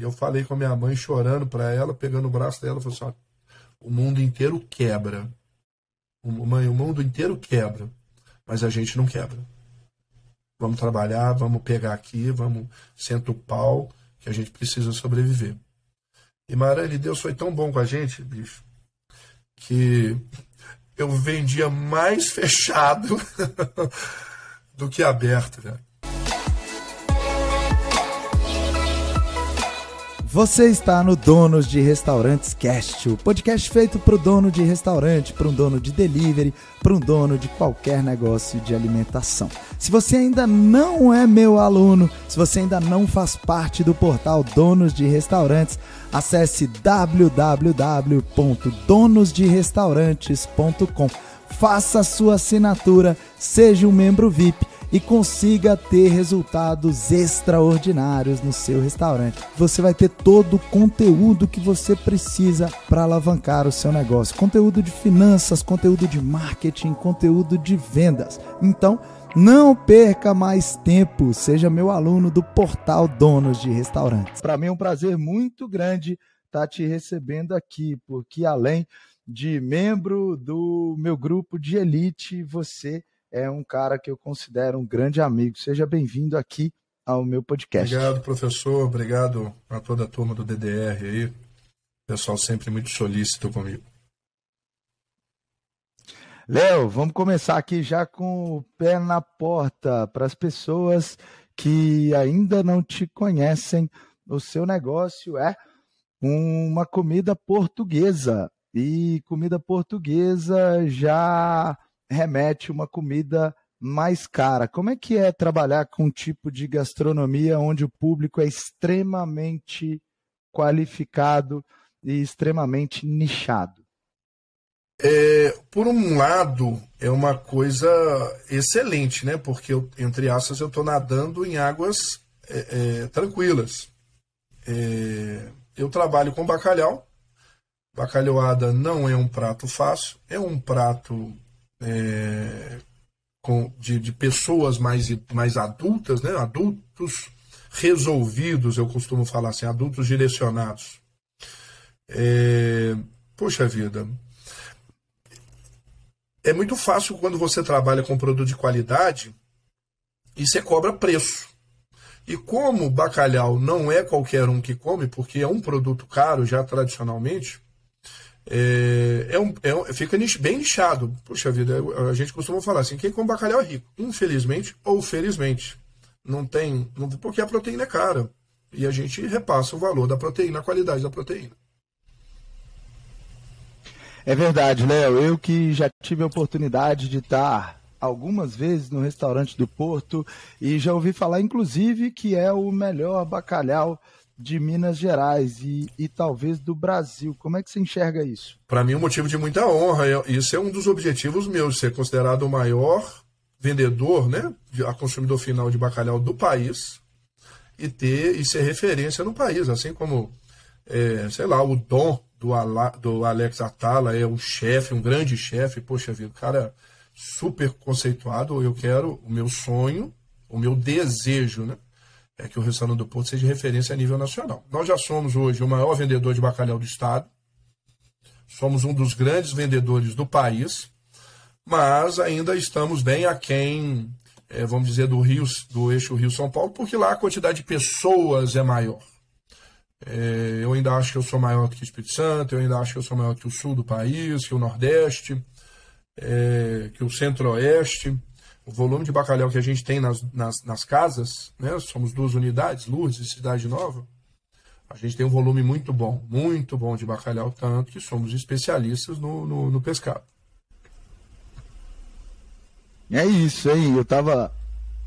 Eu falei com a minha mãe, chorando para ela, pegando o braço dela, falei assim: o mundo inteiro quebra. Mãe, o mundo inteiro quebra, mas a gente não quebra. Vamos trabalhar, vamos pegar aqui, vamos sentar o pau, que a gente precisa sobreviver. E Marane, Deus foi tão bom com a gente, bicho, que eu vendia mais fechado do que aberto, velho. Você está no Donos de Restaurantes Cast, o podcast feito para o dono de restaurante, para um dono de delivery, para um dono de qualquer negócio de alimentação. Se você ainda não é meu aluno, se você ainda não faz parte do portal Donos de Restaurantes, acesse www.donosderestaurantes.com. Faça sua assinatura, seja um membro VIP e consiga ter resultados extraordinários no seu restaurante. Você vai ter todo o conteúdo que você precisa para alavancar o seu negócio: conteúdo de finanças, conteúdo de marketing, conteúdo de vendas. Então, não perca mais tempo, seja meu aluno do portal Donos de Restaurantes. Para mim é um prazer muito grande estar tá te recebendo aqui, porque além de membro do meu grupo de elite, você é um cara que eu considero um grande amigo. Seja bem-vindo aqui ao meu podcast. Obrigado, professor. Obrigado a toda a turma do DDR aí. Pessoal sempre muito solícito comigo. Léo, vamos começar aqui já com o pé na porta para as pessoas que ainda não te conhecem. O seu negócio é uma comida portuguesa. E comida portuguesa já remete uma comida mais cara. Como é que é trabalhar com um tipo de gastronomia onde o público é extremamente qualificado e extremamente nichado? É, por um lado, é uma coisa excelente, né? Porque, eu, entre aspas, eu estou nadando em águas é, é, tranquilas. É, eu trabalho com bacalhau. Bacalhoada não é um prato fácil, é um prato é, com, de, de, pessoas mais, mais adultas, né? adultos resolvidos, eu costumo falar assim, adultos direcionados. É, poxa vida, é muito fácil quando você trabalha com produto de qualidade e você cobra preço. E como bacalhau não é qualquer um que come, porque é um produto caro já tradicionalmente, é, é, um, é fica bem nichado. Puxa vida, a gente costuma falar assim: quem come bacalhau é rico. Infelizmente ou felizmente. Não tem. Não, porque a proteína é cara. E a gente repassa o valor da proteína, a qualidade da proteína. É verdade, Léo. Eu que já tive a oportunidade de estar algumas vezes no restaurante do Porto e já ouvi falar, inclusive, que é o melhor bacalhau de Minas Gerais e, e talvez do Brasil. Como é que você enxerga isso? Para mim, é um motivo de muita honra. Isso é um dos objetivos meus, ser considerado o maior vendedor, né, a consumidor final de bacalhau do país e ter e ser referência no país, assim como, é, sei lá, o Dom do, Ala, do Alex Atala é um chefe, um grande chefe, poxa vida, cara super conceituado. Eu quero o meu sonho, o meu desejo, né, é que o restaurante do Porto seja referência a nível nacional. Nós já somos hoje o maior vendedor de bacalhau do estado, somos um dos grandes vendedores do país, mas ainda estamos bem aquém, é, vamos dizer, do Rio, do eixo Rio-São Paulo, porque lá a quantidade de pessoas é maior. É, eu ainda acho que eu sou maior que o Espírito Santo, eu ainda acho que eu sou maior que o sul do país, que o Nordeste, é, que o Centro-Oeste o volume de bacalhau que a gente tem nas, nas, nas casas, né? somos duas unidades, Lourdes e Cidade Nova, a gente tem um volume muito bom, muito bom de bacalhau, tanto que somos especialistas no, no, no pescado. É isso aí, eu estava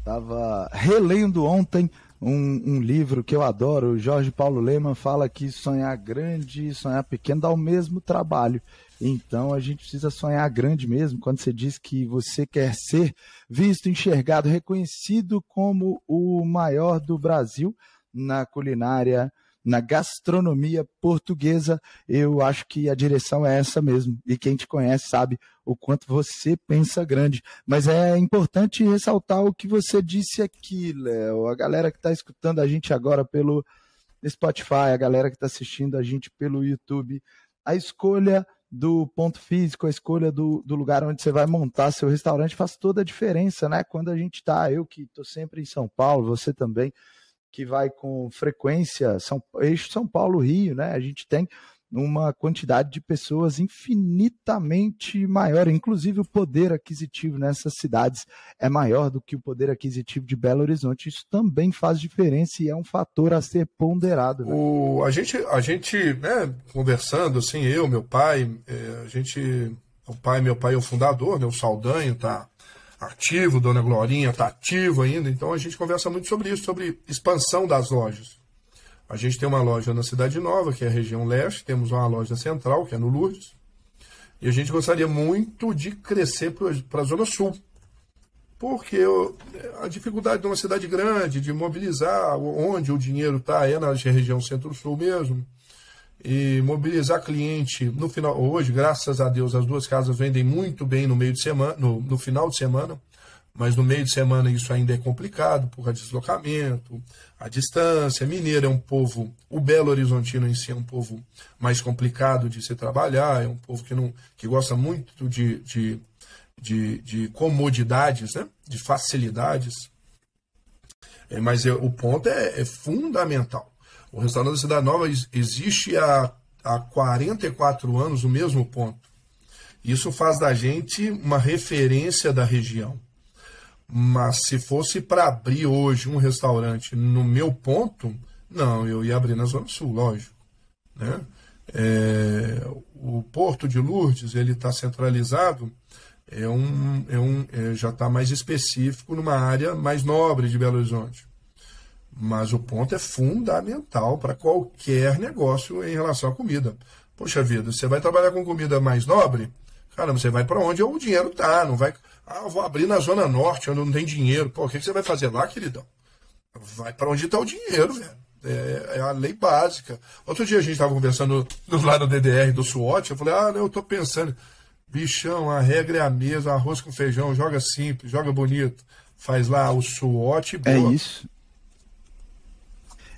tava relendo ontem um, um, livro que eu adoro, Jorge Paulo Lema fala que sonhar grande e sonhar pequeno dá o mesmo trabalho. Então a gente precisa sonhar grande mesmo. Quando você diz que você quer ser visto, enxergado, reconhecido como o maior do Brasil na culinária, na gastronomia portuguesa, eu acho que a direção é essa mesmo. E quem te conhece sabe o quanto você pensa grande. Mas é importante ressaltar o que você disse aqui, Léo. A galera que está escutando a gente agora pelo Spotify, a galera que está assistindo a gente pelo YouTube. A escolha do ponto físico, a escolha do, do lugar onde você vai montar seu restaurante faz toda a diferença, né? Quando a gente está, eu que estou sempre em São Paulo, você também, que vai com frequência, São, eixo São Paulo-Rio, né? A gente tem uma quantidade de pessoas infinitamente maior. Inclusive, o poder aquisitivo nessas cidades é maior do que o poder aquisitivo de Belo Horizonte. Isso também faz diferença e é um fator a ser ponderado. Né? O, a gente, a gente né, conversando, assim, eu, meu pai, é, a gente. O pai, meu pai é o fundador, né, o Saldanho está ativo, Dona Glorinha está ativo ainda, então a gente conversa muito sobre isso, sobre expansão das lojas. A gente tem uma loja na Cidade Nova, que é a região leste, temos uma loja central, que é no Lourdes, e a gente gostaria muito de crescer para a Zona Sul. Porque a dificuldade de uma cidade grande, de mobilizar onde o dinheiro está, é na região centro-sul mesmo. E mobilizar cliente no final. Hoje, graças a Deus, as duas casas vendem muito bem no meio de semana, no, no final de semana mas no meio de semana isso ainda é complicado por deslocamento, a distância. Mineiro é um povo, o Belo Horizontino em si é um povo mais complicado de se trabalhar, é um povo que, não, que gosta muito de, de, de, de comodidades, né? de facilidades. É, mas é, o ponto é, é, fundamental. O restaurante da Cidade Nova existe há, há 44 anos, o mesmo ponto. Isso faz da gente uma referência da região. Mas se fosse para abrir hoje um restaurante no meu ponto, não, eu ia abrir na Zona Sul, lógico. Né? É, o Porto de Lourdes ele está centralizado, é um, é um, é, já está mais específico numa área mais nobre de Belo Horizonte. Mas o ponto é fundamental para qualquer negócio em relação à comida. Poxa vida, você vai trabalhar com comida mais nobre? Cara, você vai para onde o dinheiro está, não vai ah, vou abrir na Zona Norte, onde não tem dinheiro. Pô, o que, que você vai fazer lá, queridão? Vai para onde está o dinheiro, velho. É, é, a lei básica. Outro dia a gente estava conversando do lado do DDR do SWOT. Eu falei, ah, eu estou pensando. Bichão, a regra é a mesma, arroz com feijão, joga simples, joga bonito. Faz lá o SWOT. Boa. É isso.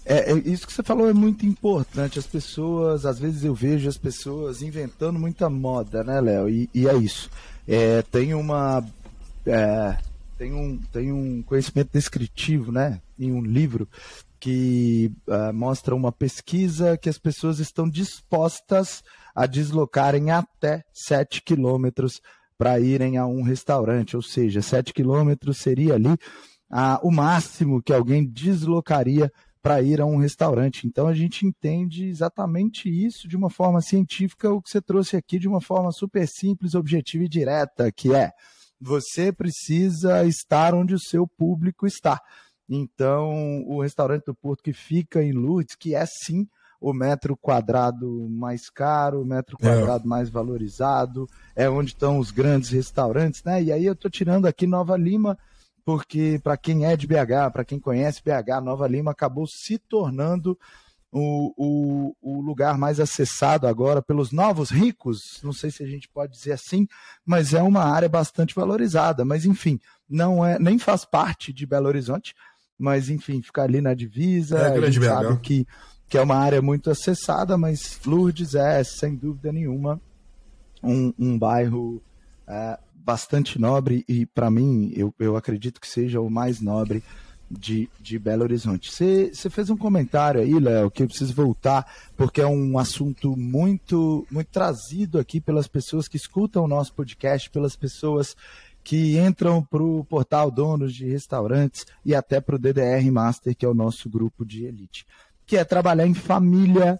É, é, isso que você falou é muito importante. As pessoas, às vezes eu vejo as pessoas inventando muita moda, né, Léo? E, e, é isso. É, tem uma é, tem, um, tem um conhecimento descritivo, né, em um livro, que uh, mostra uma pesquisa que as pessoas estão dispostas a deslocarem até 7 quilômetros para irem a um restaurante, ou seja, 7 quilômetros seria ali uh, o máximo que alguém deslocaria para ir a um restaurante. Então a gente entende exatamente isso de uma forma científica, o que você trouxe aqui de uma forma super simples, objetiva e direta, que é você precisa estar onde o seu público está. Então, o restaurante do Porto que fica em Lourdes, que é sim o metro quadrado mais caro, o metro é. quadrado é. mais valorizado, é onde estão os grandes restaurantes, né? E aí eu estou tirando aqui Nova Lima, porque para quem é de BH, para quem conhece BH, Nova Lima acabou se tornando o, o, o, lugar mais acessado agora pelos novos ricos, não sei se a gente pode dizer assim, mas é uma área bastante valorizada. Mas enfim, não é nem faz parte de Belo Horizonte, mas enfim, fica ali na divisa. É, a gente sabe que, que é uma área muito acessada, mas Lourdes é, sem dúvida nenhuma, um, um bairro é, bastante nobre e, para mim, eu, eu acredito que seja o mais nobre de, de Belo Horizonte. Você fez um comentário aí, Léo, que eu preciso voltar, porque é um assunto muito, muito trazido aqui pelas pessoas que escutam o nosso podcast, pelas pessoas que entram para o portal Donos de Restaurantes e até para o DDR Master, que é o nosso grupo de elite, que é trabalhar em família.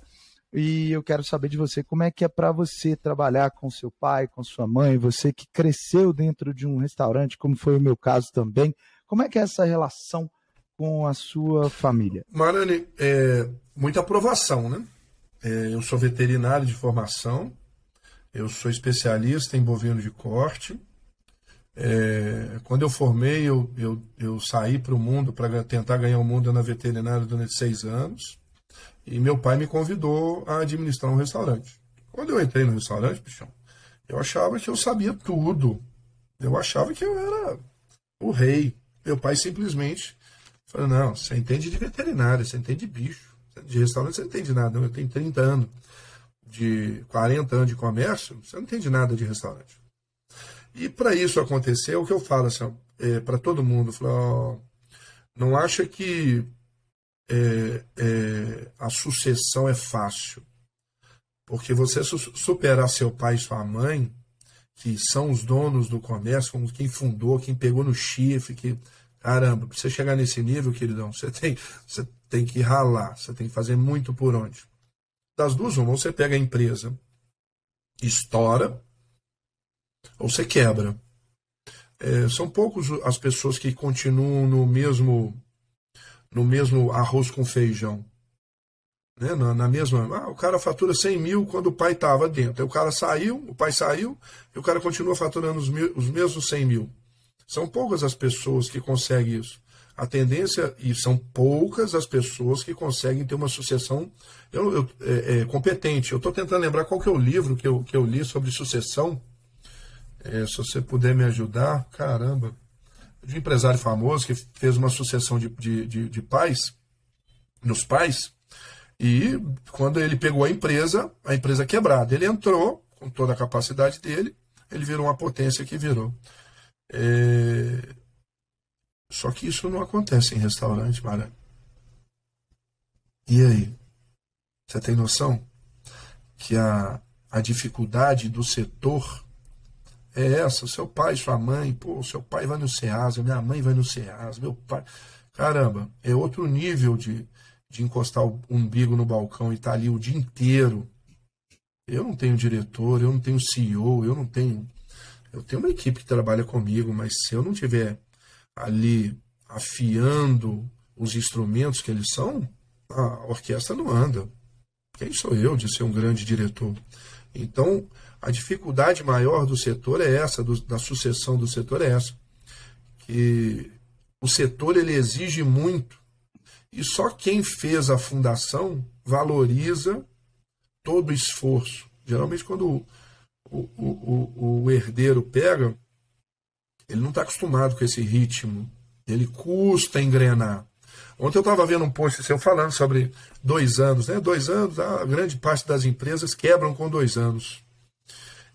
E eu quero saber de você como é que é para você trabalhar com seu pai, com sua mãe, você que cresceu dentro de um restaurante, como foi o meu caso também. Como é que é essa relação com a sua família? Marani, é, muita aprovação, né? É, eu sou veterinário de formação, eu sou especialista em bovino de corte. É, quando eu formei, eu, eu, eu saí para o mundo para tentar ganhar o mundo na veterinária durante seis anos. E meu pai me convidou a administrar um restaurante. Quando eu entrei no restaurante, bichão, eu achava que eu sabia tudo. Eu achava que eu era o rei. Meu pai simplesmente Falei, não, você entende de veterinário, você entende de bicho. de restaurante, você não entende nada. Eu tenho 30 anos, de 40 anos de comércio, você não entende nada de restaurante. E para isso acontecer, o que eu falo assim, é, para todo mundo, falo, ó, não acha que é, é, a sucessão é fácil. Porque você superar seu pai e sua mãe, que são os donos do comércio, quem fundou, quem pegou no chifre, que. Caramba, para você chegar nesse nível, queridão, você tem, você tem que ralar, você tem que fazer muito por onde. Das duas, uma, você pega a empresa, estoura, ou você quebra. É, são poucos as pessoas que continuam no mesmo no mesmo arroz com feijão. Né? Na, na mesma. Ah, o cara fatura 100 mil quando o pai estava dentro. Aí o cara saiu, o pai saiu, e o cara continua faturando os, os mesmos 100 mil. São poucas as pessoas que conseguem isso. A tendência, e são poucas as pessoas que conseguem ter uma sucessão eu, eu, é, é, competente. Eu estou tentando lembrar qual que é o livro que eu, que eu li sobre sucessão. É, se você puder me ajudar, caramba de um empresário famoso que fez uma sucessão de, de, de, de pais, nos pais, e quando ele pegou a empresa, a empresa quebrada, ele entrou com toda a capacidade dele, ele virou uma potência que virou. É... Só que isso não acontece em restaurante, Mara. E aí? Você tem noção que a, a dificuldade do setor é essa. Seu pai, sua mãe, pô, seu pai vai no SEASA, minha mãe vai no SEASA, meu pai. Caramba, é outro nível de, de encostar o umbigo no balcão e estar tá ali o dia inteiro. Eu não tenho diretor, eu não tenho CEO, eu não tenho. Eu tenho uma equipe que trabalha comigo, mas se eu não tiver ali afiando os instrumentos que eles são, a orquestra não anda. Quem sou eu de ser um grande diretor? Então, a dificuldade maior do setor é essa, do, da sucessão do setor é essa. Que o setor ele exige muito e só quem fez a fundação valoriza todo o esforço. Geralmente, quando o, o, o, o herdeiro pega, ele não está acostumado com esse ritmo. Ele custa engrenar. Ontem eu estava vendo um post seu falando sobre dois anos, né? Dois anos, a grande parte das empresas quebram com dois anos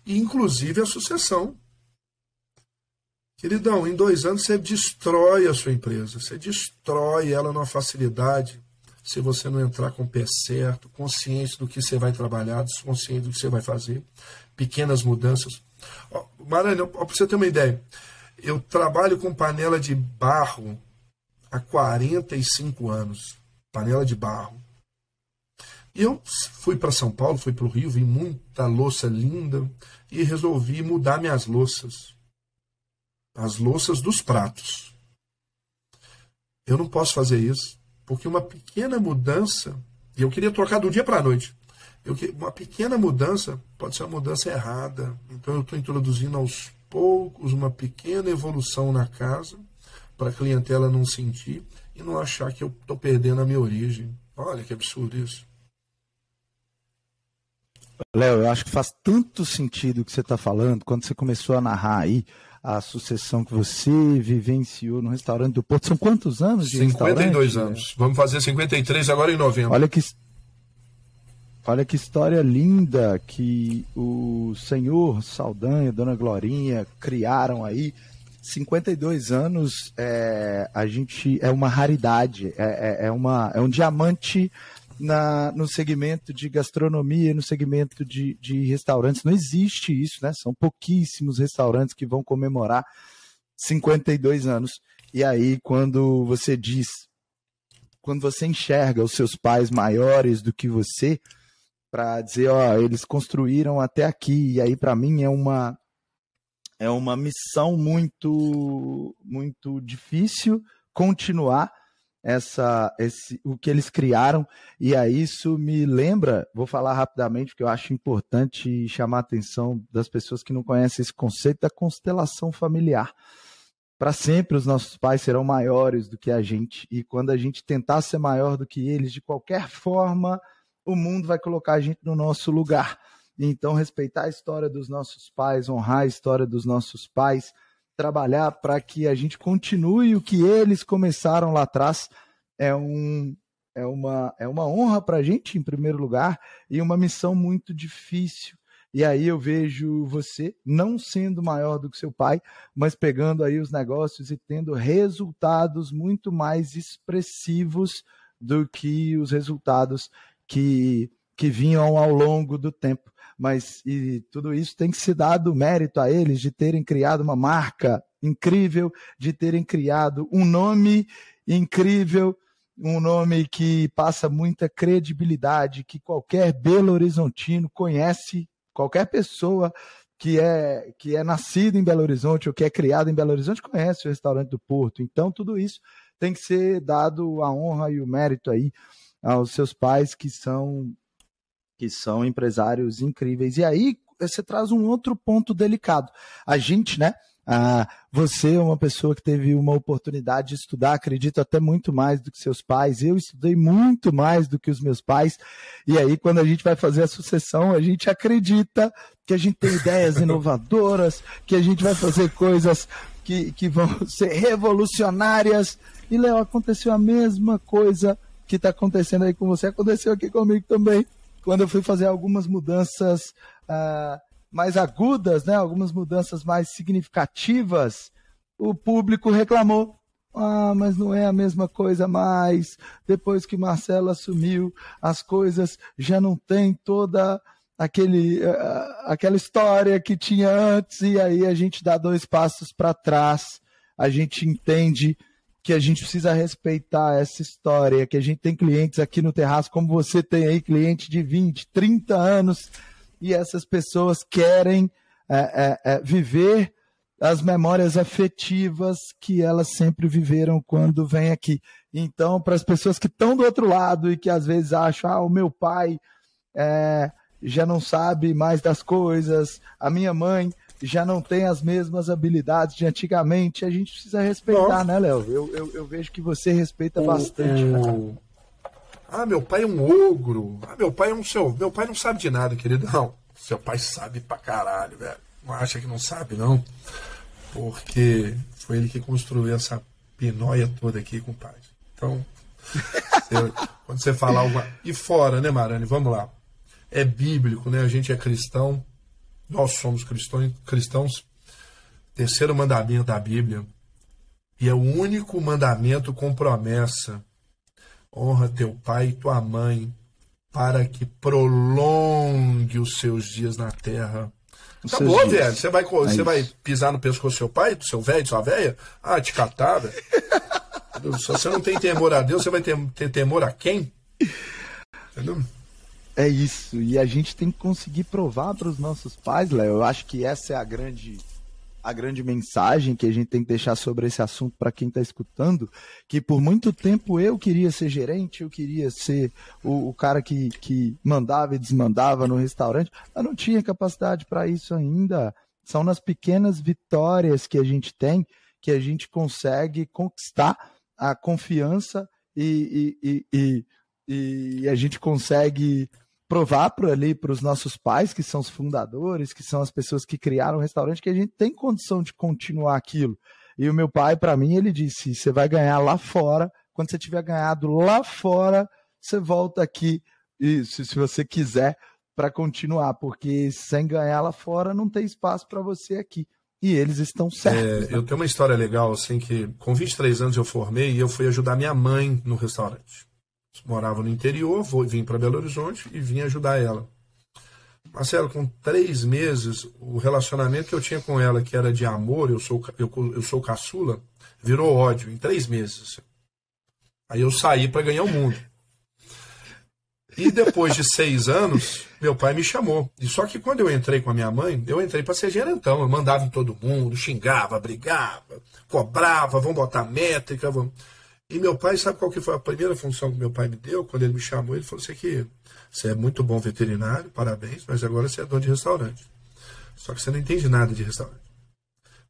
inclusive a sucessão. Queridão, em dois anos você destrói a sua empresa, você destrói ela numa facilidade se você não entrar com o pé certo, consciente do que você vai trabalhar, consciente do que você vai fazer, pequenas mudanças. Maranhão, para você ter uma ideia, eu trabalho com panela de barro há 45 anos. Panela de barro. E eu fui para São Paulo, fui para o Rio, vi muita louça linda e resolvi mudar minhas louças. As louças dos pratos. Eu não posso fazer isso, porque uma pequena mudança, e eu queria trocar do dia para a noite. Eu, uma pequena mudança pode ser uma mudança errada. Então eu estou introduzindo aos poucos uma pequena evolução na casa para a clientela não sentir e não achar que eu estou perdendo a minha origem. Olha que absurdo isso. Léo, eu acho que faz tanto sentido o que você está falando, quando você começou a narrar aí a sucessão que você vivenciou no restaurante do Porto. São quantos anos de 52 anos. Vamos fazer 53 agora em novembro. Olha que, olha que história linda que o senhor Saldanha, Dona Glorinha criaram aí. 52 anos é, a gente é uma raridade, é, é, é uma, é um diamante na, no segmento de gastronomia, no segmento de, de restaurantes. Não existe isso, né? São pouquíssimos restaurantes que vão comemorar 52 anos. E aí, quando você diz, quando você enxerga os seus pais maiores do que você, para dizer, ó, eles construíram até aqui, e aí para mim é uma é uma missão muito muito difícil continuar essa, esse, o que eles criaram, e aí isso me lembra, vou falar rapidamente, porque eu acho importante chamar a atenção das pessoas que não conhecem esse conceito da constelação familiar. Para sempre os nossos pais serão maiores do que a gente, e quando a gente tentar ser maior do que eles, de qualquer forma, o mundo vai colocar a gente no nosso lugar. Então, respeitar a história dos nossos pais, honrar a história dos nossos pais, trabalhar para que a gente continue o que eles começaram lá atrás é um, é uma, é uma honra para a gente, em primeiro lugar, e uma missão muito difícil. E aí eu vejo você não sendo maior do que seu pai, mas pegando aí os negócios e tendo resultados muito mais expressivos do que os resultados que, que vinham ao longo do tempo. Mas e tudo isso tem que se dado mérito a eles de terem criado uma marca incrível, de terem criado um nome incrível, um nome que passa muita credibilidade, que qualquer Belo Horizontino conhece, qualquer pessoa que é que é nascido em Belo Horizonte ou que é criado em Belo Horizonte conhece o restaurante do Porto. Então tudo isso tem que ser dado a honra e o mérito aí aos seus pais que são que são empresários incríveis. E aí você traz um outro ponto delicado. A gente, né? Ah, você é uma pessoa que teve uma oportunidade de estudar, acredito até muito mais do que seus pais. Eu estudei muito mais do que os meus pais. E aí, quando a gente vai fazer a sucessão, a gente acredita que a gente tem ideias inovadoras, que a gente vai fazer coisas que, que vão ser revolucionárias. E, Léo, aconteceu a mesma coisa que está acontecendo aí com você, aconteceu aqui comigo também. Quando eu fui fazer algumas mudanças. Ah, mais agudas, né, algumas mudanças mais significativas, o público reclamou. Ah, mas não é a mesma coisa mais. Depois que Marcelo assumiu, as coisas já não têm toda aquele, uh, aquela história que tinha antes, e aí a gente dá dois passos para trás, a gente entende que a gente precisa respeitar essa história, que a gente tem clientes aqui no terraço, como você tem aí, cliente de 20, 30 anos, e essas pessoas querem é, é, é, viver as memórias afetivas que elas sempre viveram quando vêm aqui. Então, para as pessoas que estão do outro lado e que às vezes acham, ah, o meu pai é, já não sabe mais das coisas, a minha mãe já não tem as mesmas habilidades de antigamente, a gente precisa respeitar, né, Léo? Eu, eu, eu, vejo que você respeita o, bastante. O, ah, meu pai é um ogro. Ah, meu pai é um seu. Meu pai não sabe de nada, querido. Não. Seu pai sabe pra caralho, velho. Não acha que não sabe, não. Porque foi ele que construiu essa pinóia toda aqui, compadre. Então, você, quando você falar alguma. E fora, né, Marane? Vamos lá. É bíblico, né? A gente é cristão. Nós somos cristãos. cristãos. Terceiro mandamento da Bíblia. E é o único mandamento com promessa honra teu pai e tua mãe, para que prolongue os seus dias na terra. Acabou, dias. velho. Você vai, é você vai pisar no pescoço do seu pai, do seu velho, sua velha? Ah, te catar, velho. Se você não tem temor a Deus, você vai ter, ter temor a quem? Entendeu? É isso. E a gente tem que conseguir provar para os nossos pais, Léo. Eu acho que essa é a grande a grande mensagem que a gente tem que deixar sobre esse assunto para quem está escutando, que por muito tempo eu queria ser gerente, eu queria ser o, o, cara que, que mandava e desmandava no restaurante, eu não tinha capacidade para isso ainda. São nas pequenas vitórias que a gente tem que a gente consegue conquistar a confiança e, e, e, e a gente consegue provar para ali para os nossos pais, que são os fundadores, que são as pessoas que criaram o restaurante, que a gente tem condição de continuar aquilo. E o meu pai, para mim, ele disse: você vai ganhar lá fora. Quando você tiver ganhado lá fora, você volta aqui, e, se, você quiser, para continuar, porque sem ganhar lá fora não tem espaço para você aqui. E eles estão certos. É, eu tenho uma história legal, assim, que com 23 anos eu formei e eu fui ajudar minha mãe no restaurante morava no interior, vou, vim para Belo Horizonte e vim ajudar ela. Marcelo, com três meses, o relacionamento que eu tinha com ela, que era de amor, eu sou, eu, eu sou caçula, virou ódio em três meses. Aí eu saí para ganhar o mundo. E depois de seis anos, meu pai me chamou. E só que quando eu entrei com a minha mãe, eu entrei para ser gerentão. Eu mandava em todo mundo, xingava, brigava, cobrava, vamos botar métrica. Vamos... E meu pai, sabe qual que foi a primeira função que meu pai me deu? Quando ele me chamou, ele falou assim que você é muito bom veterinário, parabéns, mas agora você é dono de restaurante. Só que você não entende nada de restaurante.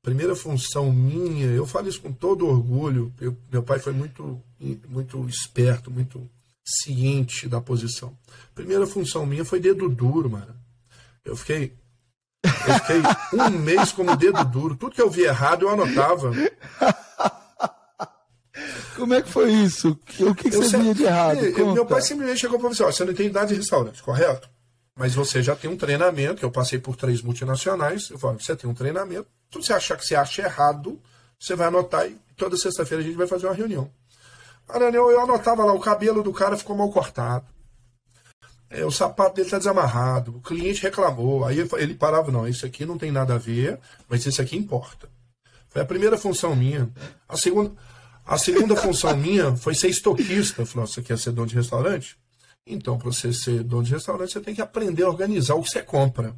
Primeira função minha, eu falo isso com todo orgulho, eu, meu pai foi muito, muito esperto, muito ciente da posição. Primeira função minha foi dedo duro, mano. Eu fiquei eu fiquei um mês como dedo duro. Tudo que eu vi errado eu anotava. Como é que foi isso? O que, que você via de errado? Eu, meu pai simplesmente chegou para você, ó, você não tem idade de restaurante, correto? Mas você já tem um treinamento, eu passei por três multinacionais, eu falo, você tem um treinamento, tudo você achar que você acha errado, você vai anotar e toda sexta-feira a gente vai fazer uma reunião. A reunião eu anotava lá, o cabelo do cara ficou mal cortado. É, o sapato dele está desamarrado, o cliente reclamou, aí ele parava, não, isso aqui não tem nada a ver, mas isso aqui importa. Foi a primeira função minha. A segunda, a segunda função minha foi ser estoquista. Falei, você quer ser dono de restaurante? Então, para você ser dono de restaurante, você tem que aprender a organizar o que você compra.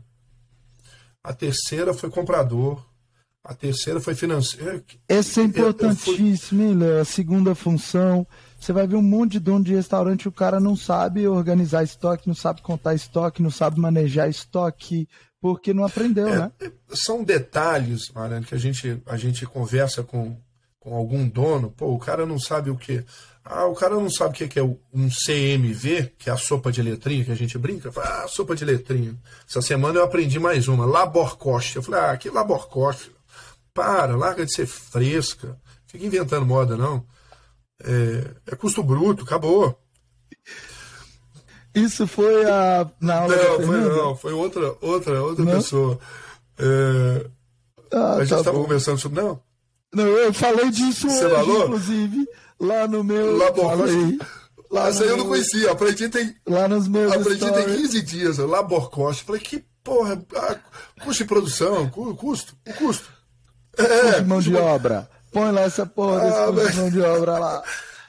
A terceira foi comprador. A terceira foi financeiro. Essa é importantíssimo, hein, Léo? A segunda função. Você vai ver um monte de dono de restaurante, o cara não sabe organizar estoque, não sabe contar estoque, não sabe manejar estoque, porque não aprendeu, é, né? São detalhes, Mariano, que a gente, a gente conversa com, com algum dono, pô, o cara não sabe o que. Ah, o cara não sabe o que é um CMV, que é a sopa de letrinha, que a gente brinca. Fala, ah, sopa de letrinha. Essa semana eu aprendi mais uma, Laborcoste. Eu falei, ah, que Laborcoste? Para, larga de ser fresca. Fica inventando moda, não. É, é custo bruto, acabou. Isso foi a, na aula Não, foi, não, foi outra, outra, outra pessoa. É, ah, a gente estava tá conversando sobre. Não, não, eu falei disso Você hoje, falou? inclusive, lá no meu. Lá falei, lá Essa aí eu não conhecia. Aprendi tem. Lá nos meus. Aprendi stories. tem 15 dias. Laborcoste. Falei, que porra. Ah, custo de produção, custo. O custo. É, mão de obra. Põe lá essa porra desse ah, mas... de mão de obra lá.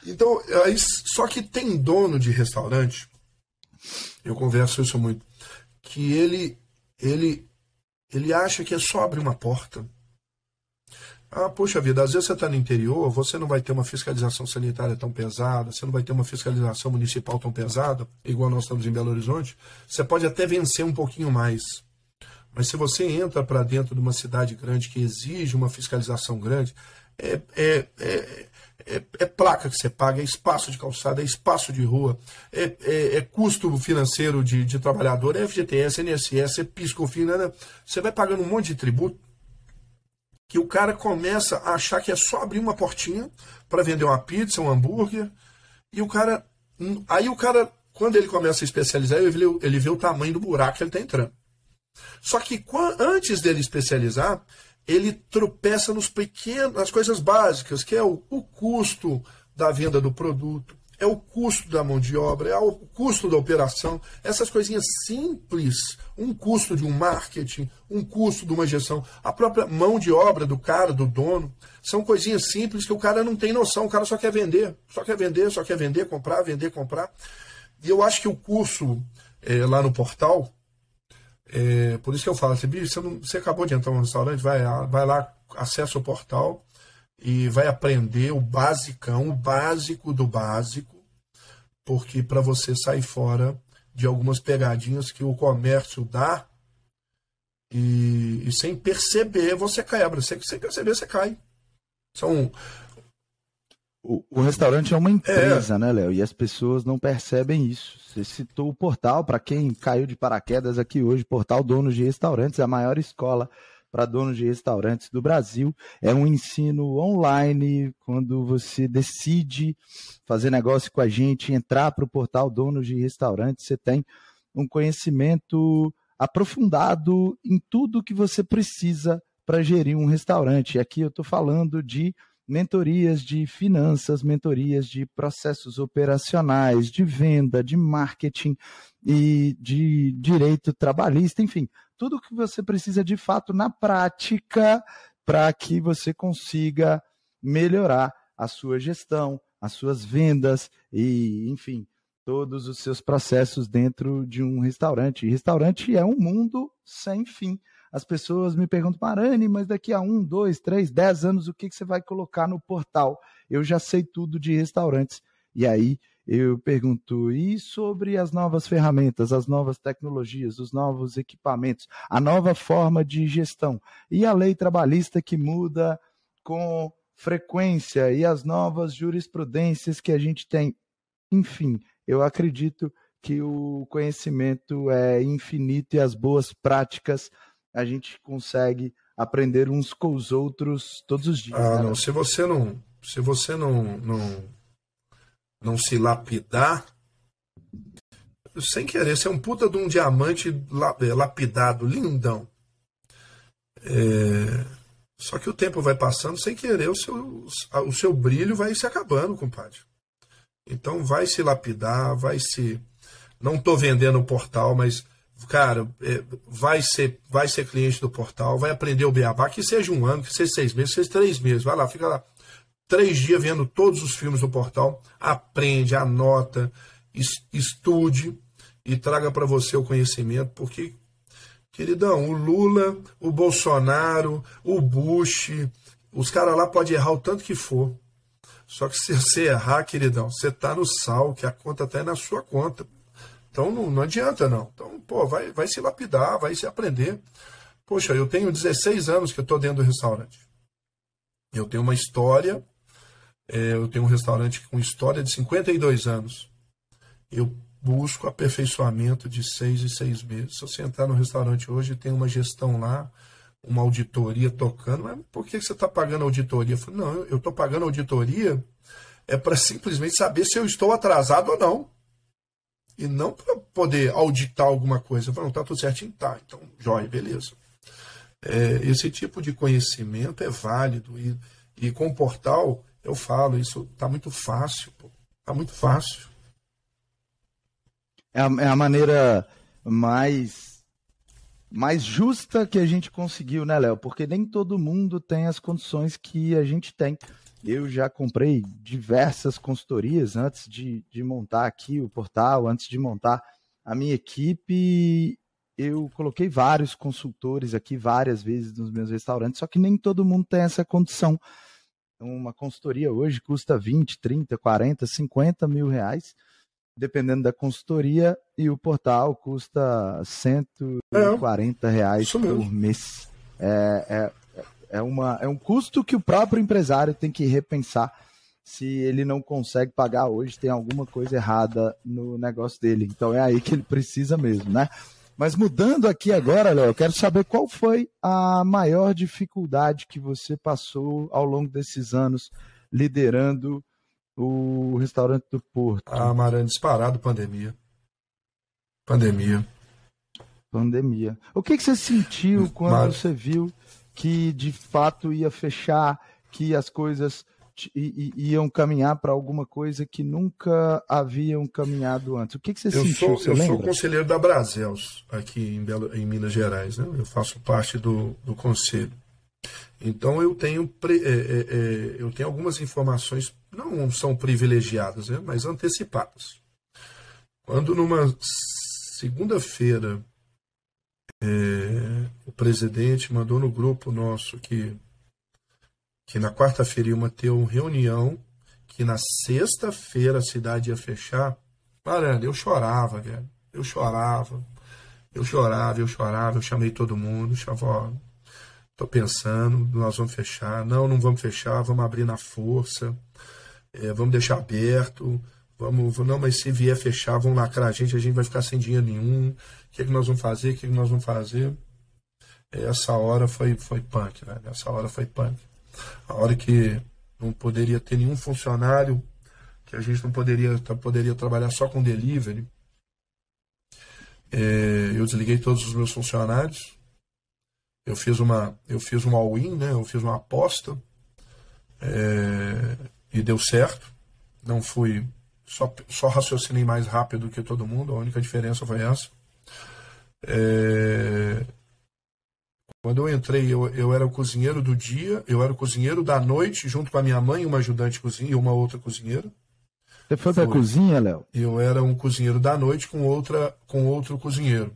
Então, aí, só que tem dono de restaurante, eu converso isso muito, que ele, ele, ele acha que é só abrir uma porta ah, poxa vida, às vezes você está no interior, você não vai ter uma fiscalização sanitária tão pesada, você não vai ter uma fiscalização municipal tão pesada, igual nós estamos em Belo Horizonte. Você pode até vencer um pouquinho mais. Mas se você entra para dentro de uma cidade grande que exige uma fiscalização grande, é, é, é, é, é placa que você paga, é espaço de calçada, é espaço de rua, é, é, é custo financeiro de, de trabalhador, é FGTS, NSS, é PIS/COFINS, né? você vai pagando um monte de tributo que o cara começa a achar que é só abrir uma portinha para vender uma pizza, um hambúrguer, e o cara. Aí o cara, quando ele começa a especializar, ele vê, ele vê o tamanho do buraco que ele está entrando. Só que antes dele especializar, ele tropeça nos pequenos, nas coisas básicas, que é o, o custo da venda do produto, é o custo da mão de obra, é o custo da operação, essas coisinhas simples, um custo de um marketing, um custo de uma gestão, a própria mão de obra do cara, do dono, são coisinhas simples que o cara não tem noção, o cara só quer vender, só quer vender, só quer vender, comprar, vender, comprar. E eu acho que o curso é, lá no portal, é, por isso que eu falo assim, bicho, você, não, você acabou de entrar no restaurante, vai, vai lá, acessa o portal, e vai aprender o basicão, o básico do básico, porque para você sair fora de algumas pegadinhas que o comércio dá e, e sem perceber você quebra, sem, sem perceber você cai. São o, o, restaurante é uma empresa, é. né, Léo? E as pessoas não percebem isso. Você citou o portal, para quem caiu de paraquedas aqui hoje, Portal Donos de Restaurantes, a maior escola para donos de restaurantes do Brasil. É um ensino online, quando você decide fazer negócio com a gente, entrar para o portal Donos de Restaurantes, você tem um conhecimento aprofundado em tudo que você precisa para gerir um restaurante. Aqui eu estou falando de mentorias de finanças, mentorias de processos operacionais, de venda, de marketing e de direito trabalhista, enfim, tudo que você precisa de fato na prática para que você consiga melhorar a sua gestão, as suas vendas e, enfim, todos os seus processos dentro de um restaurante. Restaurante é um mundo sem fim. As pessoas me perguntam, Marani, mas daqui a um, dois, três, dez anos, o que, que você vai colocar no portal? Eu já sei tudo de restaurantes. E aí eu pergunto, e sobre as novas ferramentas, as novas tecnologias, os novos equipamentos, a nova forma de gestão e a lei trabalhista que muda com frequência e as novas jurisprudências que a gente tem? Enfim, eu acredito que o conhecimento é infinito e as boas práticas a gente consegue aprender uns com os outros todos os dias. Ah, né? não. Se você não, se você não, não, não se lapidar, sem querer, você é um puta de um diamante é, lapidado, lindão. É, só que o tempo vai passando sem querer, o seu, o seu brilho vai se acabando, compadre. Então vai se lapidar, vai se. Não estou vendendo o portal, mas, cara, é, vai, ser, vai ser cliente do portal, vai aprender o beabá, que seja um ano, que seja seis meses, que seja três meses. Vai lá, fica lá três dias vendo todos os filmes do portal, aprende, anota, estude e traga para você o conhecimento, porque Queridão, o Lula, o Bolsonaro, o Bush, os caras lá podem errar o tanto que for. Só que se você errar, queridão, você tá no sal, que a conta tá na sua conta. Então não, não adianta, não. Então, pô, vai, vai se lapidar, vai se aprender. Poxa, eu tenho 16 anos que eu tô dentro do restaurante. Eu tenho uma história, é, eu tenho um restaurante com história de 52 anos. Eu busco aperfeiçoamento de seis e seis meses. Se você entrar no restaurante hoje, tem uma gestão lá, uma auditoria tocando, mas por que você está pagando auditoria? Eu falo, não, eu estou pagando auditoria é para simplesmente saber se eu estou atrasado ou não. E não para poder auditar alguma coisa. Falo, não, tá tudo certinho? Tá, então, jóia, beleza. É, esse tipo de conhecimento é válido. E, e com o portal, eu falo, isso está muito fácil, está muito fácil. É a, é a maneira mais mais justa que a gente conseguiu, né, Léo? Porque nem todo mundo tem as condições que a gente tem. Eu já comprei diversas consultorias antes de, de montar aqui o portal, antes de montar a minha equipe. Eu coloquei vários consultores aqui várias vezes nos meus restaurantes, só que nem todo mundo tem essa condição. Uma consultoria hoje custa 20, 30, 40, 50 mil reais dependendo da consultoria, e o portal custa 140 é, reais por mês. É, é, é, uma, é um custo que o próprio empresário tem que repensar. Se ele não consegue pagar hoje, tem alguma coisa errada no negócio dele. Então é aí que ele precisa mesmo, né? Mas mudando aqui agora, Léo, eu quero saber qual foi a maior dificuldade que você passou ao longo desses anos liderando o restaurante do Porto. Ah, Maranhão, disparado pandemia. Pandemia. Pandemia. O que, que você sentiu quando Mar... você viu que de fato ia fechar, que as coisas iam caminhar para alguma coisa que nunca haviam caminhado antes. O que, que você eu sentiu? Sou, você eu lembra? sou conselheiro da Brasels, aqui em, Belo, em Minas Gerais. Né? Eu faço parte do, do conselho. Então eu tenho, é, é, é, eu tenho algumas informações, não são privilegiadas, né, mas antecipadas. Quando numa segunda-feira é, o presidente mandou no grupo nosso que, que na quarta-feira ia ter uma reunião, que na sexta-feira a cidade ia fechar, Marana, eu chorava, velho. Eu chorava, eu chorava, eu chorava, eu chamei todo mundo, chamava, Estou pensando, nós vamos fechar. Não, não vamos fechar, vamos abrir na força, é, vamos deixar aberto. Vamos, não, mas se vier fechar, vão lacrar a gente, a gente vai ficar sem dinheiro nenhum. O que, é que nós vamos fazer? O que, é que nós vamos fazer? Essa hora foi, foi punk, né? Essa hora foi punk. A hora que não poderia ter nenhum funcionário, que a gente não poderia, poderia trabalhar só com delivery. É, eu desliguei todos os meus funcionários, eu fiz uma eu fiz um all-in, né? Eu fiz uma aposta é, e deu certo. Não fui só só raciocinei mais rápido que todo mundo. A única diferença foi essa. É, quando eu entrei, eu, eu era o cozinheiro do dia, eu era o cozinheiro da noite, junto com a minha mãe, uma ajudante cozinha e uma outra cozinheira. Você foi para a cozinha, Léo? Eu era um cozinheiro da noite com outra com outro cozinheiro.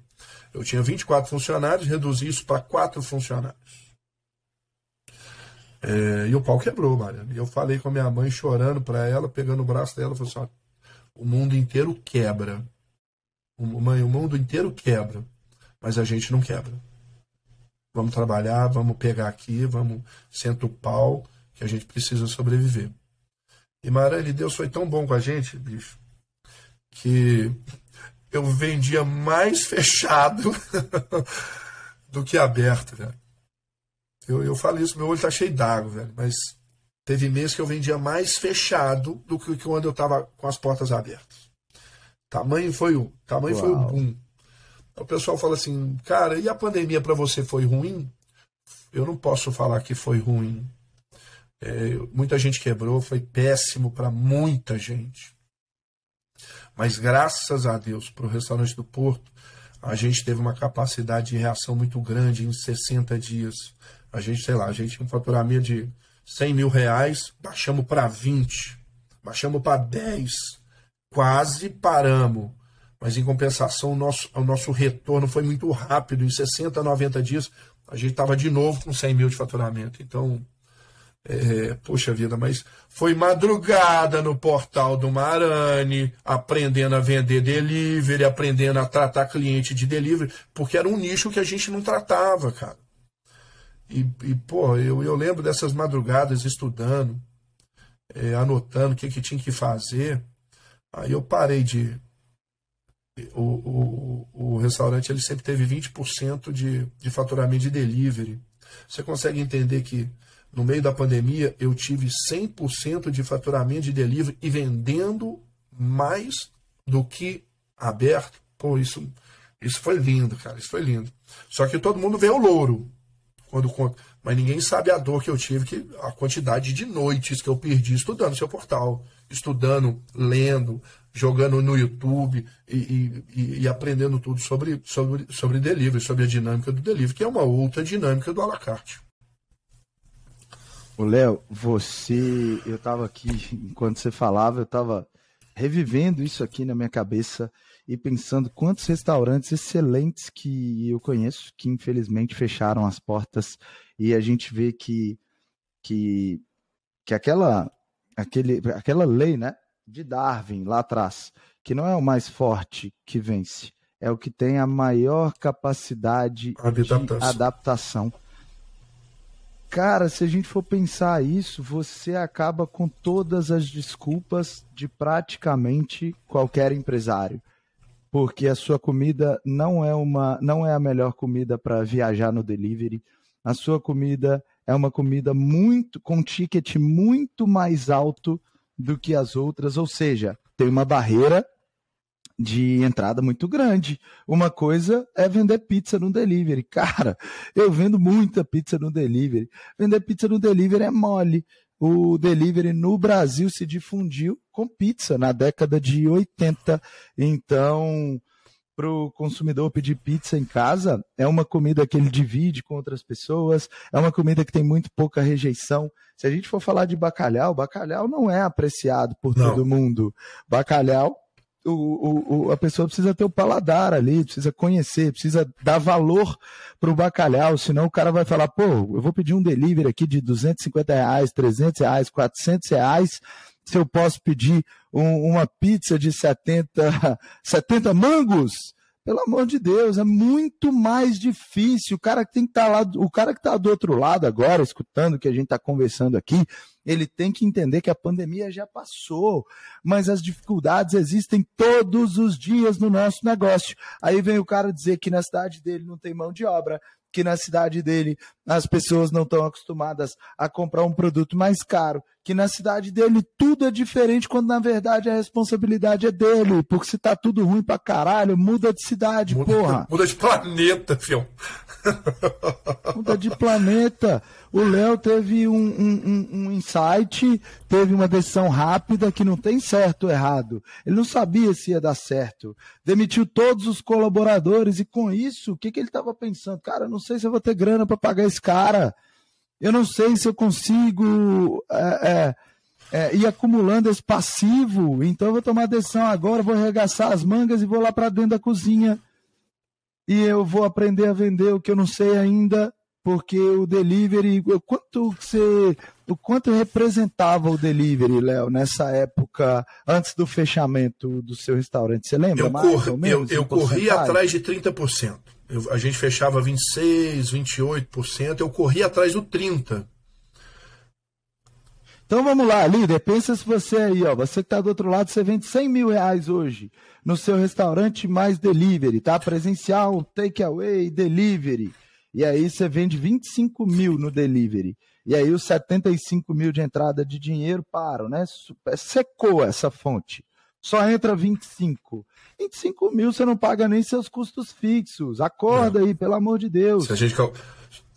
Eu tinha 24 funcionários, reduzi isso para quatro funcionários. É, e o pau quebrou, Mariana. E eu falei com a minha mãe, chorando para ela, pegando o braço dela, falei assim: o mundo inteiro quebra. O, mãe, o mundo inteiro quebra, mas a gente não quebra. Vamos trabalhar, vamos pegar aqui, vamos sentar o pau, que a gente precisa sobreviver. E Marane, Deus foi tão bom com a gente, bicho, que eu vendia mais fechado do que aberto, velho. Eu, eu falo isso, meu olho tá cheio d'água, velho. Mas Teve mês que eu vendia mais fechado do que quando eu estava com as portas abertas. Tamanho foi o, tamanho Uau. foi o boom. O pessoal fala assim, cara, e a pandemia para você foi ruim? Eu não posso falar que foi ruim. É, muita gente quebrou, foi péssimo para muita gente. Mas graças a Deus, para o restaurante do Porto, a gente teve uma capacidade de reação muito grande em 60 dias. A gente, sei lá, a gente tinha um faturamento de 100 mil reais, baixamos para 20, baixamos para 10, quase paramos. Mas em compensação, o nosso, o nosso retorno foi muito rápido. Em 60, 90 dias, a gente estava de novo com 100 mil de faturamento. Então, é, poxa vida, mas foi madrugada no portal do Marani, aprendendo a vender delivery, aprendendo a tratar cliente de delivery, porque era um nicho que a gente não tratava, cara. E, e pô, eu, eu lembro dessas madrugadas estudando, é, anotando o que, que tinha que fazer. Aí eu parei de, o, o, o restaurante ele sempre teve 20% de, de faturamento de delivery. Você consegue entender que no meio da pandemia eu tive 100% de faturamento de delivery e vendendo mais do que aberto? Pô, isso, isso foi lindo, cara, isso foi lindo. Só que todo mundo vê o louro quando. Mas ninguém sabe a dor que eu tive, que a quantidade de noites que eu perdi estudando seu portal, estudando, lendo, jogando no YouTube e, e, e, aprendendo tudo sobre, sobre, sobre delivery, sobre a dinâmica do delivery, que é uma outra dinâmica do alacarte. Ô Léo, você, eu estava aqui, enquanto você falava, eu estava revivendo isso aqui na minha cabeça e pensando quantos restaurantes excelentes que eu conheço, que infelizmente fecharam as portas e a gente vê que, que, que aquela, aquele, aquela lei, né? de Darwin lá atrás, que não é o mais forte que vence, é o que tem a maior capacidade adaptação. de adaptação. Cara, se a gente for pensar isso, você acaba com todas as desculpas de praticamente qualquer empresário. Porque a sua comida não é uma não é a melhor comida para viajar no delivery. A sua comida é uma comida muito com ticket muito mais alto do que as outras, ou seja, tem uma barreira de entrada muito grande. Uma coisa é vender pizza no delivery. Cara, eu vendo muita pizza no delivery. Vender pizza no delivery é mole. O delivery no Brasil se difundiu com pizza na década de 80. Então, para o consumidor pedir pizza em casa, é uma comida que ele divide com outras pessoas, é uma comida que tem muito pouca rejeição. Se a gente for falar de bacalhau, bacalhau não é apreciado por não. todo mundo. Bacalhau, o, o, a pessoa precisa ter o paladar ali, precisa conhecer, precisa dar valor para o bacalhau, senão o cara vai falar, pô, eu vou pedir um delivery aqui de 250 reais, 300 reais, 400 reais, se eu posso pedir um, uma pizza de 70, 70 mangos, pelo amor de Deus, é muito mais difícil. O cara que tem que estar tá lá, o cara que está do outro lado agora, escutando o que a gente está conversando aqui, ele tem que entender que a pandemia já passou, mas as dificuldades existem todos os dias no nosso negócio. Aí vem o cara dizer que na cidade dele não tem mão de obra, que na cidade dele as pessoas não estão acostumadas a comprar um produto mais caro, que na cidade dele tudo é diferente, quando na verdade a responsabilidade é dele, porque se tá tudo ruim pra caralho, muda de cidade, muda, porra. Muda de planeta, fião. Muda de planeta. O Léo teve um, um, um, insight, teve uma decisão rápida que não tem certo ou errado. Ele não sabia se ia dar certo. Demitiu todos os colaboradores e com isso, o que, que ele estava pensando? Cara, não sei se eu vou ter grana para pagar esse cara. Eu não sei se eu consigo é, é, é, ir acumulando esse passivo. Então eu vou tomar decisão agora, vou arregaçar as mangas e vou lá para dentro da cozinha. E eu vou aprender a vender o que eu não sei ainda porque o delivery, o quanto você, o quanto representava o delivery, Léo, nessa época antes do fechamento do seu restaurante? Você lembra? Eu, mais, cor, menos, eu, eu corri atrás de 30%. Eu, a gente fechava 26, 28%, eu corri atrás do 30%. Então vamos lá, líder, pensa se você aí, ó, você que está do outro lado, você vende 100 mil reais hoje no seu restaurante mais delivery, tá? Presencial, takeaway, delivery. E aí você vende 25 mil no delivery. E aí os 75 mil de entrada de dinheiro param, né? Secou essa fonte. Só entra 25. 25 mil você não paga nem seus custos fixos. Acorda não. aí, pelo amor de Deus. Se a gente...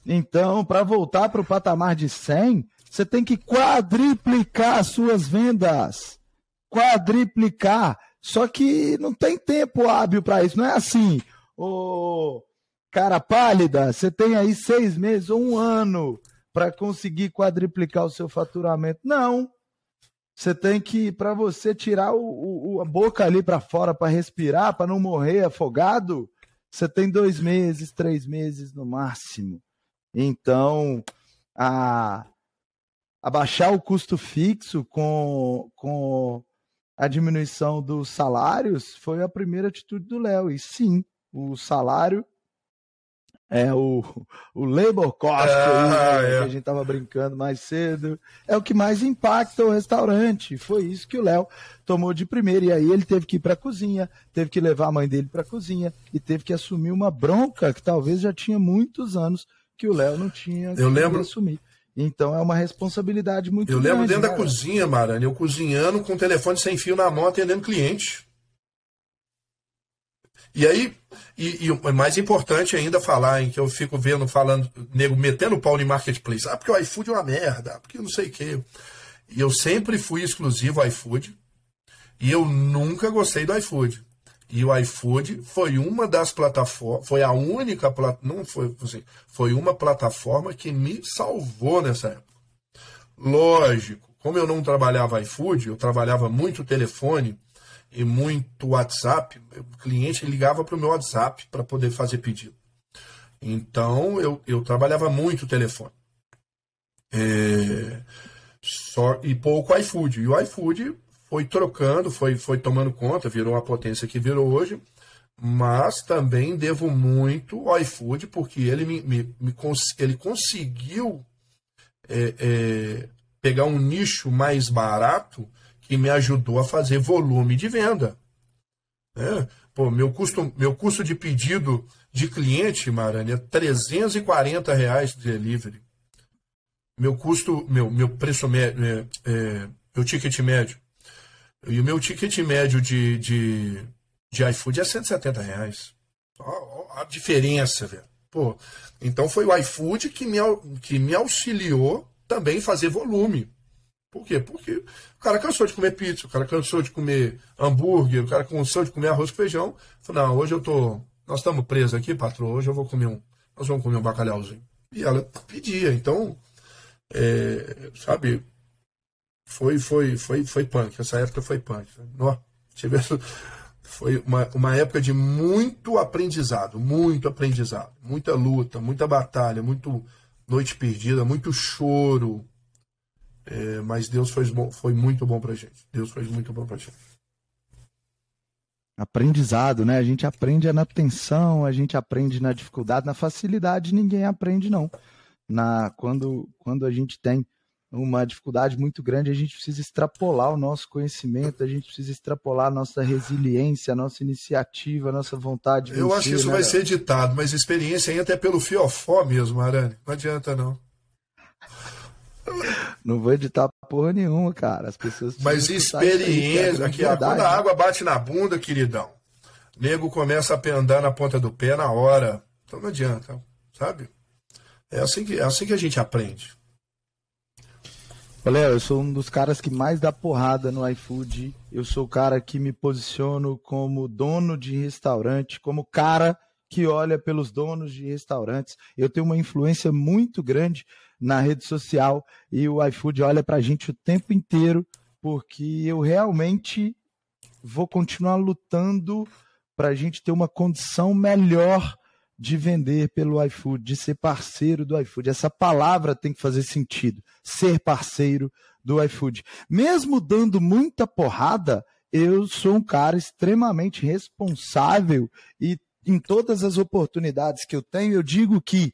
Então, para voltar para o patamar de 100, você tem que quadriplicar as suas vendas. Quadriplicar. Só que não tem tempo hábil para isso. Não é assim, ô cara pálida, você tem aí seis meses ou um ano para conseguir quadriplicar o seu faturamento. Não. Você tem que, para você tirar o, o, a boca ali para fora para respirar, para não morrer afogado, você tem dois meses, três meses no máximo. Então, a, abaixar o custo fixo com, com a diminuição dos salários foi a primeira atitude do Léo. E sim, o salário é o, o labor cost ah, aí, né, é. que a gente estava brincando mais cedo, é o que mais impacta o restaurante. Foi isso que o Léo tomou de primeira. E aí ele teve que ir para a cozinha, teve que levar a mãe dele para a cozinha e teve que assumir uma bronca que talvez já tinha muitos anos que o Léo não tinha eu lembro, assumir. Então é uma responsabilidade muito eu grande. Eu lembro dentro né? da cozinha, Marane, eu cozinhando com o telefone sem fio na mão, atendendo cliente. E aí, e, e mais importante ainda falar, em que eu fico vendo, falando, nego metendo pau em marketplace. Ah, porque o iFood é uma merda, porque não sei o quê. E eu sempre fui exclusivo iFood. E eu nunca gostei do iFood. E o iFood foi uma das plataformas, foi a única, não foi assim, foi uma plataforma que me salvou nessa época. Lógico, como eu não trabalhava iFood, eu trabalhava muito telefone, e muito WhatsApp, o cliente ligava para o meu WhatsApp para poder fazer pedido. Então eu, eu trabalhava muito o telefone. É, só, e pouco iFood. E o iFood foi trocando, foi, foi tomando conta, virou a potência que virou hoje. Mas também devo muito ao iFood, porque ele, me, me, me ele conseguiu é, é, pegar um nicho mais barato que me ajudou a fazer volume de venda. Né? Pô, meu custo, meu custo de pedido de cliente, Marane, é 340 reais de delivery. Meu custo, meu, meu preço médio, é, é, meu ticket médio. E o meu ticket médio de, de, de iFood é 170 reais. A, a diferença, velho. Pô, então foi o iFood que me, que me auxiliou também fazer volume. Por quê? Porque o cara cansou de comer pizza, o cara cansou de comer hambúrguer, o cara cansou de comer arroz com feijão. Falei, não, hoje eu tô. Nós estamos presos aqui, patrão, hoje eu vou comer um. Nós vamos comer um bacalhauzinho. E ela pedia, então. É, sabe, foi, foi, foi, foi punk. Essa época foi punk. Nó, tive, foi uma, uma época de muito aprendizado, muito aprendizado, muita luta, muita batalha, muito noite perdida, muito choro, é, mas Deus foi, foi muito bom pra gente. Deus foi muito bom pra gente. Aprendizado, né? A gente aprende na tensão, a gente aprende na dificuldade, na facilidade ninguém aprende, não. Na, quando, quando a gente tem uma dificuldade muito grande, a gente precisa extrapolar o nosso conhecimento, a gente precisa extrapolar a nossa resiliência, a nossa iniciativa, a nossa vontade de Eu vencer, acho que isso né? vai ser editado, mas experiência aí até pelo fiofó mesmo, Arane. Não adianta, não. Não vou editar porra nenhuma, cara. As pessoas. Mas experiência, aqui, quando a água bate na bunda, queridão, nego começa a pendar na ponta do pé na hora. Então não adianta, sabe? É assim que, é assim que a gente aprende. Léo, eu sou um dos caras que mais dá porrada no iFood. Eu sou o cara que me posiciono como dono de restaurante, como cara que olha pelos donos de restaurantes. Eu tenho uma influência muito grande na rede social e o iFood olha para a gente o tempo inteiro, porque eu realmente vou continuar lutando para a gente ter uma condição melhor de vender pelo iFood, de ser parceiro do iFood. Essa palavra tem que fazer sentido, ser parceiro do iFood. Mesmo dando muita porrada, eu sou um cara extremamente responsável e em todas as oportunidades que eu tenho, eu digo que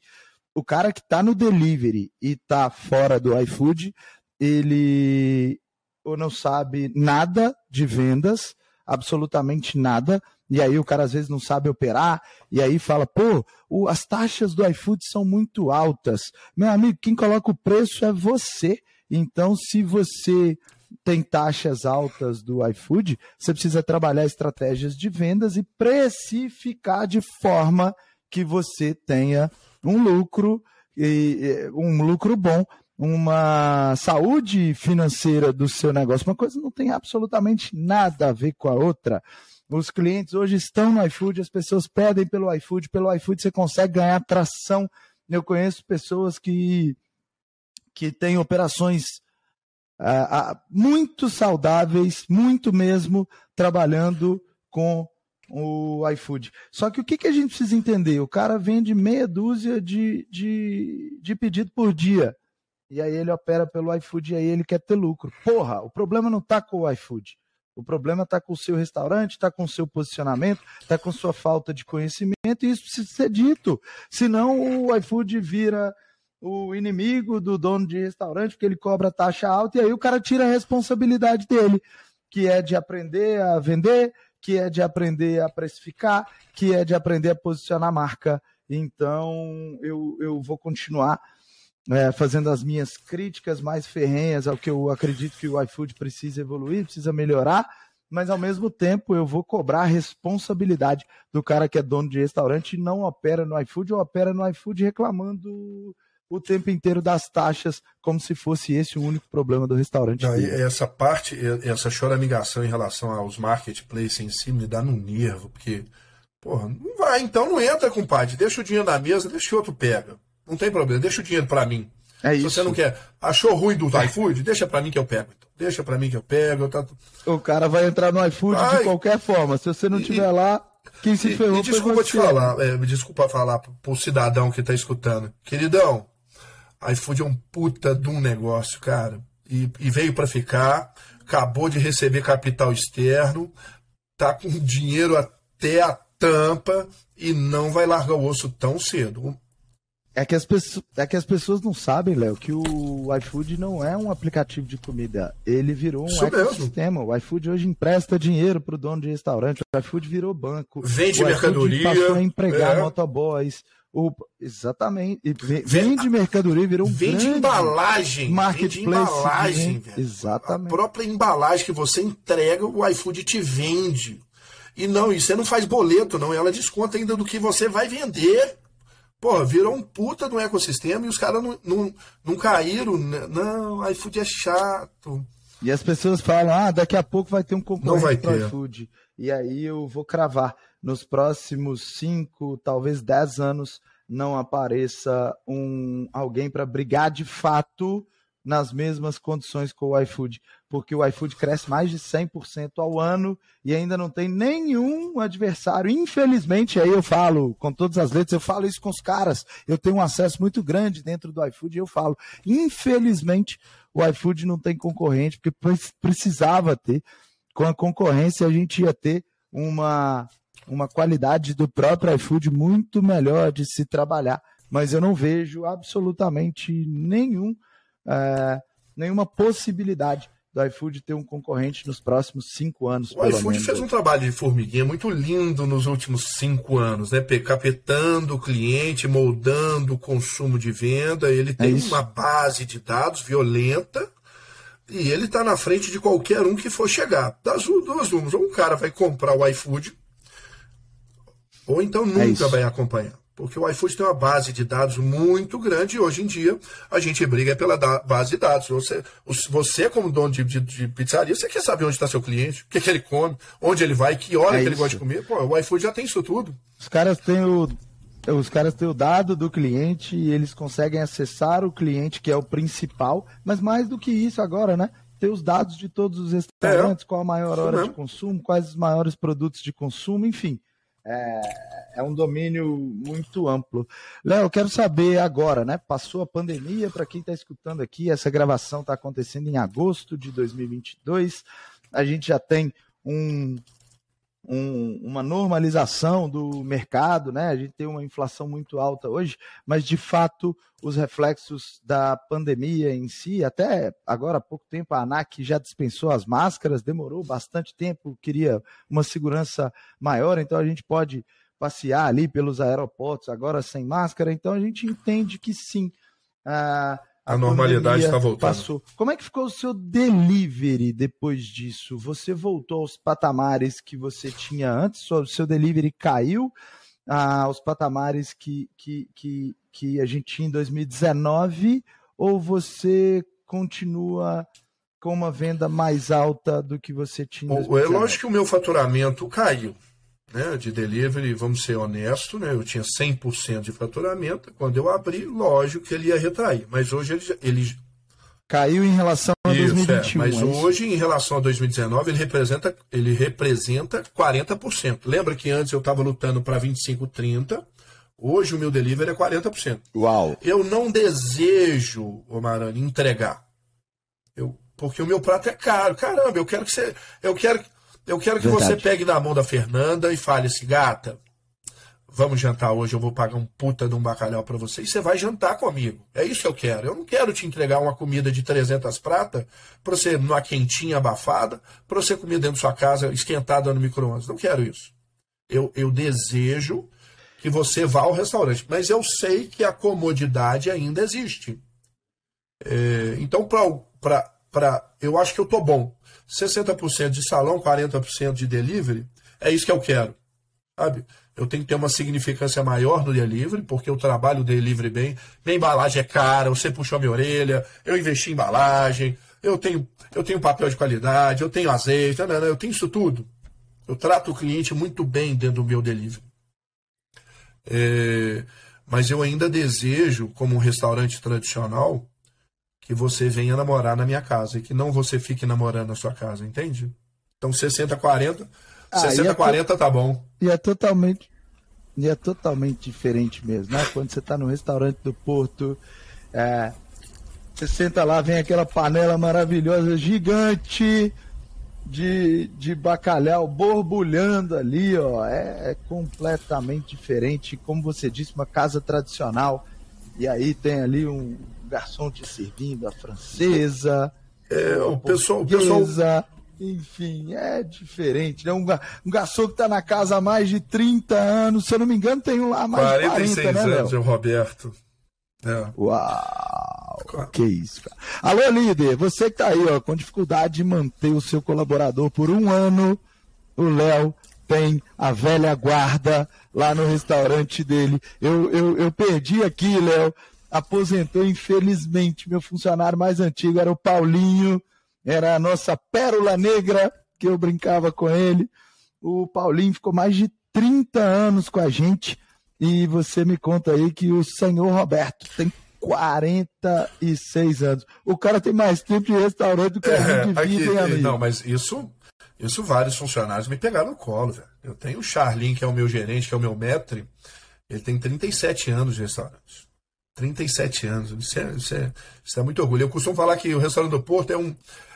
o cara que está no delivery e está fora do iFood, ele ou não sabe nada de vendas, absolutamente nada. E aí o cara às vezes não sabe operar, e aí fala, pô, o, as taxas do iFood são muito altas. Meu amigo, quem coloca o preço é você. Então, se você tem taxas altas do iFood, você precisa trabalhar estratégias de vendas e precificar de forma que você tenha um lucro e um lucro bom, uma saúde financeira do seu negócio. Uma coisa não tem absolutamente nada a ver com a outra. Os clientes hoje estão no iFood, as pessoas pedem pelo iFood, pelo iFood você consegue ganhar tração. Eu conheço pessoas que, que têm operações uh, uh, muito saudáveis, muito mesmo, trabalhando com o iFood. Só que o que, que a gente precisa entender? O cara vende meia dúzia de, de, de pedido por dia. E aí ele opera pelo iFood e aí ele quer ter lucro. Porra, o problema não está com o iFood. O problema está com o seu restaurante, está com o seu posicionamento, está com sua falta de conhecimento, e isso precisa ser dito. Senão o iFood vira o inimigo do dono de restaurante, porque ele cobra taxa alta, e aí o cara tira a responsabilidade dele, que é de aprender a vender, que é de aprender a precificar, que é de aprender a posicionar a marca. Então, eu, eu vou continuar é, fazendo as minhas críticas mais ferrenhas ao que eu acredito que o iFood precisa evoluir, precisa melhorar, mas ao mesmo tempo eu vou cobrar a responsabilidade do cara que é dono de restaurante e não opera no iFood ou opera no iFood reclamando o tempo inteiro das taxas, como se fosse esse o único problema do restaurante. Não, essa parte, essa choramingação em relação aos marketplaces em si me dá no nervo, porque, porra, não vai, então não entra, compadre. Deixa o dinheiro na mesa, deixa que outro pega. Não tem problema, deixa o dinheiro para mim. É Se você não quer, achou ruim do iFood, deixa para mim que eu pego. Então. Deixa para mim que eu pego. Tá... O cara vai entrar no iFood vai. de qualquer forma. Se você não estiver lá, quem se ferrou e, desculpa te falar, é, desculpa falar pro cidadão que tá escutando. Queridão, iFood é um puta de um negócio, cara. E, e veio para ficar, acabou de receber capital externo, tá com dinheiro até a tampa e não vai largar o osso tão cedo. É que, as pessoas, é que as pessoas não sabem, Léo, que o iFood não é um aplicativo de comida. Ele virou um Isso ecossistema. Mesmo. O iFood hoje empresta dinheiro para o dono de restaurante. O iFood virou banco. Vende o mercadoria. Passou a empregar é. motoboys. O, exatamente. Vende mercadoria, virou um Vende embalagem. Marketplace. Vende embalagem, velho. Exatamente. A própria embalagem que você entrega, o iFood te vende. E não, e você não faz boleto, não. Ela desconta ainda do que você vai vender. Pô, virou um puta do ecossistema e os caras não, não, não caíram. Né? Não, iFood é chato. E as pessoas falam, ah, daqui a pouco vai ter um concorrente para iFood. E aí eu vou cravar nos próximos cinco, talvez dez anos, não apareça um alguém para brigar de fato nas mesmas condições com o iFood, porque o iFood cresce mais de 100% ao ano e ainda não tem nenhum adversário. Infelizmente, aí eu falo com todas as letras, eu falo isso com os caras. Eu tenho um acesso muito grande dentro do iFood e eu falo, infelizmente, o iFood não tem concorrente, porque precisava ter. Com a concorrência, a gente ia ter uma uma qualidade do próprio iFood muito melhor de se trabalhar. Mas eu não vejo absolutamente nenhum, é, nenhuma possibilidade do iFood ter um concorrente nos próximos cinco anos. O iFood fez um trabalho de formiguinha muito lindo nos últimos cinco anos, né? Capetando o cliente, moldando o consumo de venda. Ele tem é uma base de dados violenta e ele está na frente de qualquer um que for chegar. Das duas ou um cara vai comprar o iFood ou então é nunca é vai acompanhar. Porque o iFood tem uma base de dados muito grande e hoje em dia a gente briga pela base de dados. Você, você como dono de, de, de pizzaria, você quer saber onde está seu cliente, o que, que, ele come, onde ele vai, que hora é que ele gosta de comer. Pô, o iFood já tem isso tudo. Os caras têm o, os caras têm o dado do cliente e eles conseguem acessar o cliente, que é o principal, mas mais do que isso agora, né? Ter os dados de todos os restaurantes, é, qual a maior hora de consumo, quais os maiores produtos de consumo, enfim. É, é um domínio muito amplo. Léo, quero saber agora, né? Passou a pandemia, para quem está escutando aqui, essa gravação está acontecendo em agosto de 2022. A gente já tem um, um, uma normalização do mercado, né? A gente tem uma inflação muito alta hoje, mas de fato os reflexos da pandemia em si, até agora há pouco tempo a ANAC já dispensou as máscaras, demorou bastante tempo, queria uma segurança maior, então a gente pode passear ali pelos aeroportos agora sem máscara, então a gente entende que sim. Ah, a, a normalidade está voltando. Passou. Como é que ficou o seu delivery depois disso? Você voltou aos patamares que você tinha antes? O seu delivery caiu ah, aos patamares que, que, que, que a gente tinha em 2019? Ou você continua com uma venda mais alta do que você tinha? Bom, é lógico que o meu faturamento caiu né, de delivery, vamos ser honestos, né, eu tinha 100% de faturamento. Quando eu abri, lógico que ele ia retrair. Mas hoje ele, ele caiu em relação a Isso, 2021. É, mas é hoje, em relação a 2019, ele representa, ele representa 40%. Lembra que antes eu estava lutando para 25, 30%. Hoje o meu delivery é 40%. Uau! Eu não desejo, Omarani, entregar. Eu, porque o meu prato é caro. Caramba, eu quero que você. Eu quero, eu quero que Verdade. você pegue na mão da Fernanda e fale assim, gata, vamos jantar hoje, eu vou pagar um puta de um bacalhau para você e você vai jantar comigo. É isso que eu quero. Eu não quero te entregar uma comida de 300 pratas para você numa quentinha abafada, para você comer dentro da sua casa esquentada no micro-ondas. Não quero isso. Eu, eu desejo que você vá ao restaurante, mas eu sei que a comodidade ainda existe. É, então, para eu acho que eu tô bom. 60% de salão, 40% de delivery, é isso que eu quero. Sabe? Eu tenho que ter uma significância maior no delivery, porque eu trabalho o delivery bem. Minha embalagem é cara, você puxou minha orelha, eu investi em embalagem, eu tenho, eu tenho papel de qualidade, eu tenho azeite, eu tenho isso tudo. Eu trato o cliente muito bem dentro do meu delivery. É, mas eu ainda desejo, como um restaurante tradicional, que você venha namorar na minha casa e que não você fique namorando na sua casa, entende? Então 60 40, ah, 60 é 40 tá bom. E é totalmente e é totalmente diferente mesmo, né? Quando você está no restaurante do Porto, é, você senta lá, vem aquela panela maravilhosa, gigante de, de bacalhau borbulhando ali, ó. É, é completamente diferente. Como você disse, uma casa tradicional. E aí tem ali um, garçom te servindo, a francesa. É, o pessoal, pessoal. Enfim, é diferente. Né? Um, um garçom que está na casa há mais de 30 anos, se eu não me engano, tem um lá mais 46 de 40, né, anos, é o Roberto. É. Uau! Que isso, cara. Alô, líder, você que tá aí, ó, com dificuldade de manter o seu colaborador por um ano, o Léo tem a velha guarda lá no restaurante dele. Eu, eu, eu perdi aqui, Léo, aposentou, infelizmente. Meu funcionário mais antigo era o Paulinho, era a nossa pérola negra, que eu brincava com ele. O Paulinho ficou mais de 30 anos com a gente. E você me conta aí que o senhor Roberto tem 46 anos. O cara tem mais tempo de restaurante do que a é, gente de vida, aqui, Não, mas isso, isso vários funcionários me pegaram no colo, velho. Eu tenho o Charlin, que é o meu gerente, que é o meu metre. Ele tem 37 anos de restaurante. 37 anos. Isso é, isso, é, isso é muito orgulho. Eu costumo falar que o restaurante do Porto é um,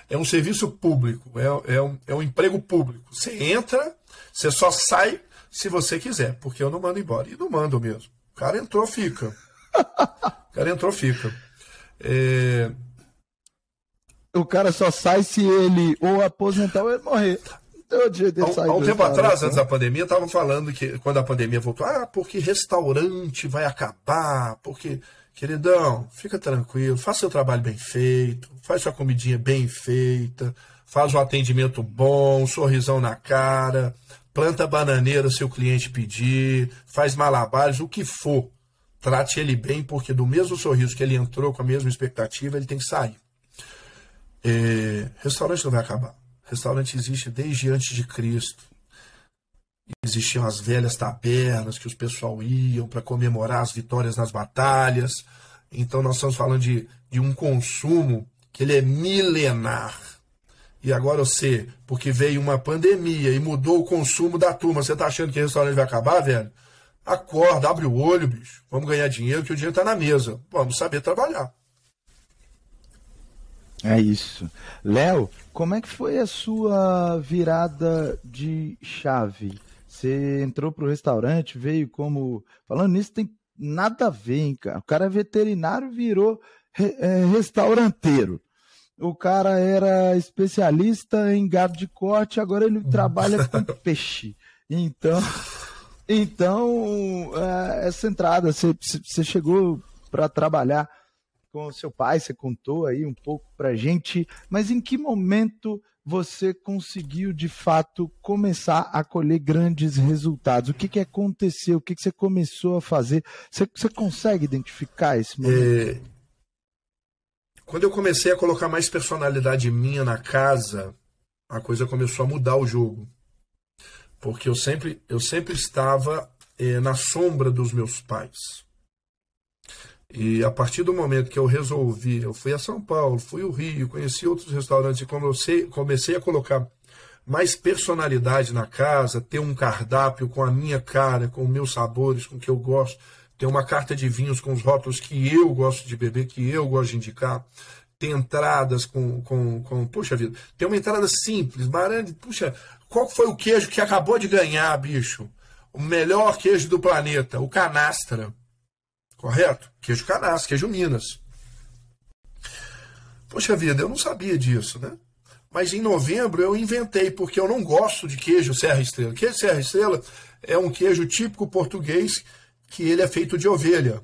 é um serviço público, é, é, um, é um emprego público. Você entra, você só sai se você quiser, porque eu não mando embora. E não mando mesmo. O cara entrou, fica. O cara entrou, fica. É... O cara só sai se ele ou aposentar ou ele morrer. Há, há um tempo atrás, antes da pandemia, estavam falando que quando a pandemia voltou, ah, porque restaurante vai acabar, porque, queridão, fica tranquilo, faça seu trabalho bem feito, faz sua comidinha bem feita, faz um atendimento bom, um sorrisão na cara, planta bananeira se o cliente pedir, faz malabares, o que for. Trate ele bem, porque do mesmo sorriso que ele entrou com a mesma expectativa, ele tem que sair. É, restaurante não vai acabar Restaurante existe desde antes de Cristo. Existiam as velhas tabernas que os pessoal iam para comemorar as vitórias nas batalhas. Então nós estamos falando de, de um consumo que ele é milenar. E agora você, porque veio uma pandemia e mudou o consumo da turma, você está achando que o restaurante vai acabar, velho? Acorda, abre o olho, bicho. Vamos ganhar dinheiro, que o dinheiro está na mesa. Vamos saber trabalhar. É isso. Léo, como é que foi a sua virada de chave? Você entrou para o restaurante, veio como. Falando nisso, tem nada a ver, hein, cara. O cara é veterinário, virou é, restauranteiro. O cara era especialista em gado de corte, agora ele trabalha com peixe. Então, então é, essa entrada, você, você chegou para trabalhar com o seu pai, você contou aí um pouco para gente, mas em que momento você conseguiu de fato começar a colher grandes resultados? O que, que aconteceu? O que, que você começou a fazer? Você, você consegue identificar esse momento? É... Quando eu comecei a colocar mais personalidade minha na casa, a coisa começou a mudar o jogo. Porque eu sempre, eu sempre estava é, na sombra dos meus pais. E a partir do momento que eu resolvi, eu fui a São Paulo, fui ao Rio, conheci outros restaurantes e comecei, comecei a colocar mais personalidade na casa, ter um cardápio com a minha cara, com meus sabores, com o que eu gosto, ter uma carta de vinhos com os rótulos que eu gosto de beber, que eu gosto de indicar, ter entradas com, com, com puxa vida, ter uma entrada simples, marande, puxa, qual foi o queijo que acabou de ganhar, bicho? O melhor queijo do planeta, o canastra. Correto? Queijo canastra, queijo Minas. Poxa vida, eu não sabia disso, né? Mas em novembro eu inventei, porque eu não gosto de queijo Serra Estrela. Queijo Serra Estrela é um queijo típico português que ele é feito de ovelha.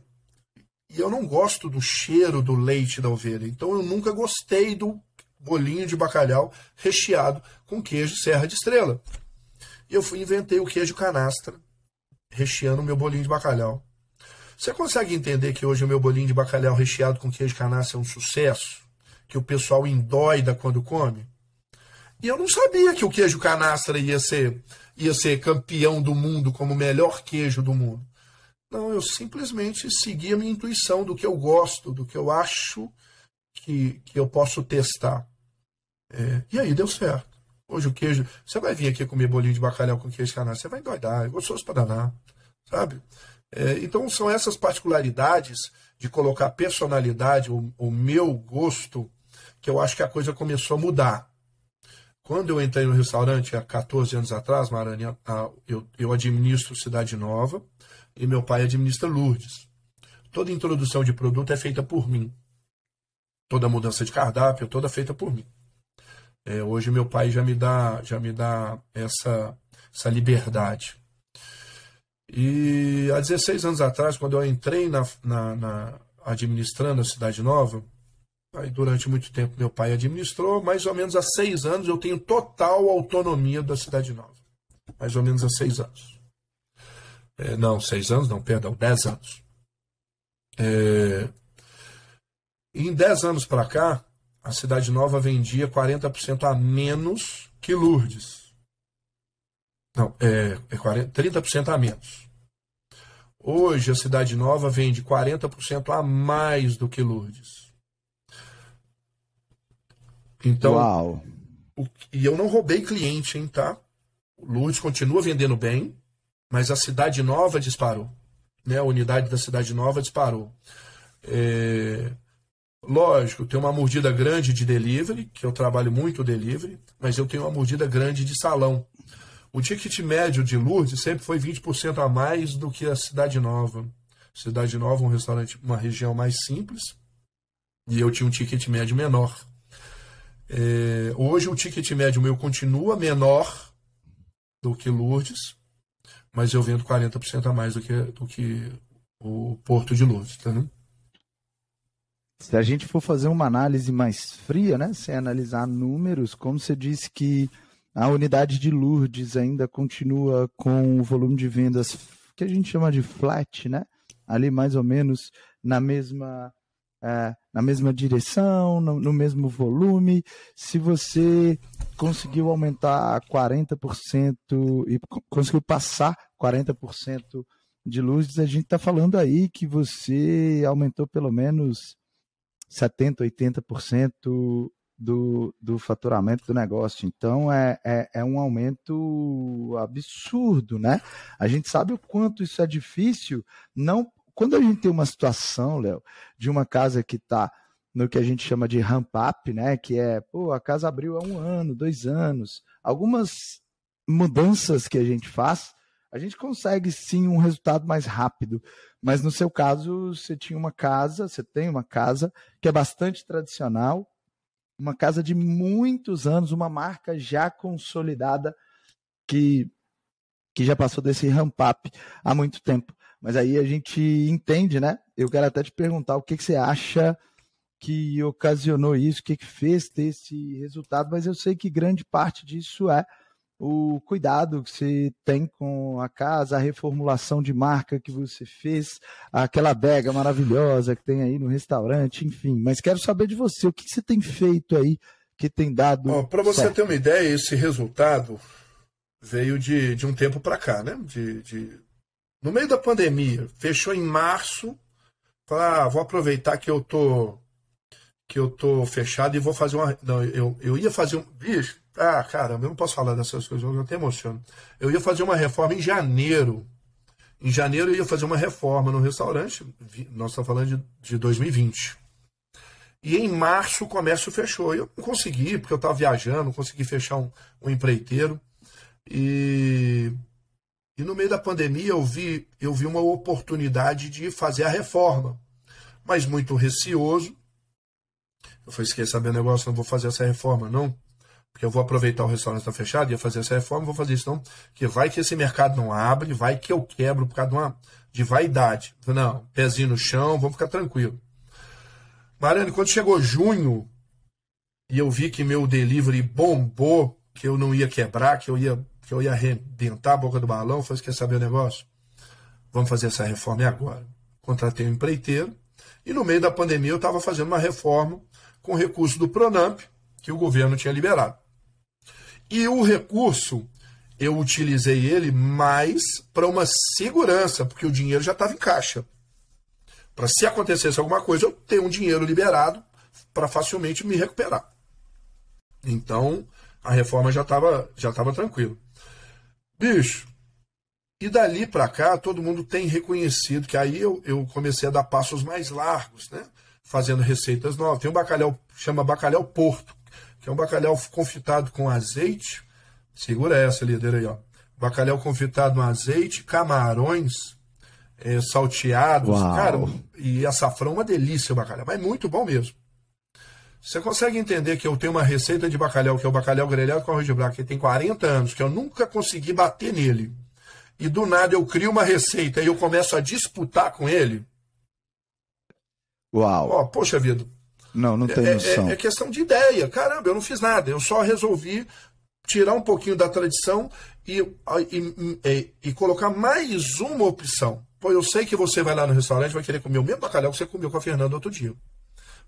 E eu não gosto do cheiro do leite da ovelha. Então eu nunca gostei do bolinho de bacalhau recheado com queijo Serra de Estrela. E eu fui inventei o queijo canastra, recheando o meu bolinho de bacalhau. Você consegue entender que hoje o meu bolinho de bacalhau recheado com queijo canastra é um sucesso? Que o pessoal endoida quando come? E eu não sabia que o queijo canastra ia ser, ia ser campeão do mundo como o melhor queijo do mundo. Não, eu simplesmente segui a minha intuição do que eu gosto, do que eu acho que, que eu posso testar. É, e aí deu certo. Hoje o queijo. Você vai vir aqui comer bolinho de bacalhau com queijo canastra, você vai endoidar, é gostoso para danar, sabe? É, então são essas particularidades de colocar personalidade, o, o, meu gosto, que eu acho que a coisa começou a mudar. Quando eu entrei no restaurante há 14 anos atrás, Marani, eu, eu administro Cidade Nova e meu pai administra Lourdes. Toda introdução de produto é feita por mim. Toda mudança de cardápio, toda feita por mim. É, hoje meu pai já me dá, já me dá essa, essa liberdade. E há 16 anos atrás, quando eu entrei na, na, na administrando a Cidade Nova, aí durante muito tempo meu pai administrou, mais ou menos há seis anos eu tenho total autonomia da Cidade Nova. Mais ou menos há seis anos. É, não, seis anos, não, perdão, dez anos. É, em dez anos para cá, a Cidade Nova vendia 40% a menos que Lourdes. Não, é, é 40, 30% a menos. Hoje a Cidade Nova vende 40% a mais do que Lourdes. Então, Uau. O, e eu não roubei cliente, hein, tá? Lourdes continua vendendo bem, mas a Cidade Nova disparou. Né? A unidade da Cidade Nova disparou. É, lógico, tem uma mordida grande de delivery, que eu trabalho muito delivery, mas eu tenho uma mordida grande de salão. O ticket médio de Lourdes sempre foi 20% a mais do que a Cidade Nova. Cidade Nova, um restaurante, uma região mais simples, e eu tinha um ticket médio menor. É, hoje o ticket médio meu continua menor do que Lourdes, mas eu vendo 40% a mais do que, do que o Porto de Lourdes, tá, né? Se a gente for fazer uma análise mais fria, né, sem analisar números, como você disse que a unidade de Lourdes ainda continua com o volume de vendas que a gente chama de flat, né? Ali mais ou menos na mesma é, na mesma direção, no, no, mesmo volume. Se você conseguiu aumentar 40% e conseguiu passar 40% de luzes, a gente está falando aí que você aumentou pelo menos 70%, 80% do, do faturamento do negócio. Então é, é, é, um aumento absurdo, né? A gente sabe o quanto isso é difícil. Não, quando a gente tem uma situação, Léo, de uma casa que está no que a gente chama de ramp up, né? Que é, pô, a casa abriu há um ano, dois anos. Algumas mudanças que a gente faz, a gente consegue sim um resultado mais rápido. Mas no seu caso, você tinha uma casa, você tem uma casa que é bastante tradicional, uma casa de muitos anos, uma marca já consolidada que, que já passou desse ramp up há muito tempo. Mas aí a gente entende, né? Eu quero até te perguntar o que, que você acha que ocasionou isso, o que, que fez ter esse resultado, mas eu sei que grande parte disso é o cuidado que você tem com a casa, a reformulação de marca que você fez, aquela adega maravilhosa que tem aí no restaurante, enfim. Mas quero saber de você, o que você tem feito aí que tem dado. Para você certo? ter uma ideia, esse resultado veio de, de um tempo para cá, né? De, de, No meio da pandemia, fechou em março. Falei, ah, vou aproveitar que eu tô que eu tô fechado e vou fazer uma. Não, eu, eu ia fazer um. Bicho, ah, caramba, eu não posso falar dessas coisas, eu até emociono. Eu ia fazer uma reforma em janeiro. Em janeiro eu ia fazer uma reforma no restaurante. Nós estamos falando de, de 2020. E em março o comércio fechou. Eu não consegui, porque eu estava viajando, não consegui fechar um, um empreiteiro. E, e no meio da pandemia eu vi, eu vi uma oportunidade de fazer a reforma. Mas muito receoso, eu falei, esqueci saber o negócio, não vou fazer essa reforma, não. Porque eu vou aproveitar o restaurante está fechado, ia fazer essa reforma, vou fazer isso não. Porque vai que esse mercado não abre, vai que eu quebro por causa de, uma, de vaidade. Não, pezinho no chão, vamos ficar tranquilo. Mariano, quando chegou junho, e eu vi que meu delivery bombou, que eu não ia quebrar, que eu ia, que eu ia arrebentar a boca do balão, falei, quer saber o negócio? Vamos fazer essa reforma agora. Contratei um empreiteiro, e no meio da pandemia eu estava fazendo uma reforma com recurso do Pronamp, que o governo tinha liberado. E o recurso, eu utilizei ele mais para uma segurança, porque o dinheiro já estava em caixa. Para se acontecesse alguma coisa, eu ter um dinheiro liberado para facilmente me recuperar. Então, a reforma já estava já tava tranquila. Bicho, e dali para cá, todo mundo tem reconhecido que aí eu, eu comecei a dar passos mais largos, né? fazendo receitas novas. Tem um bacalhau, chama bacalhau porto, que é um bacalhau confitado com azeite. Segura essa, líder aí, ó. Bacalhau confitado no azeite, camarões é, salteados. Uau. Cara, e açafrão, uma delícia o bacalhau. Mas é muito bom mesmo. Você consegue entender que eu tenho uma receita de bacalhau, que é o bacalhau grelhado com arroz de branco, que tem 40 anos, que eu nunca consegui bater nele. E do nada eu crio uma receita e eu começo a disputar com ele. Uau. Oh, poxa vida. Não, não tem é, é, noção. É, é, questão de ideia. Caramba, eu não fiz nada. Eu só resolvi tirar um pouquinho da tradição e, e, e, e colocar mais uma opção. Pô, eu sei que você vai lá no restaurante e vai querer comer o mesmo bacalhau que você comeu com a Fernanda outro dia.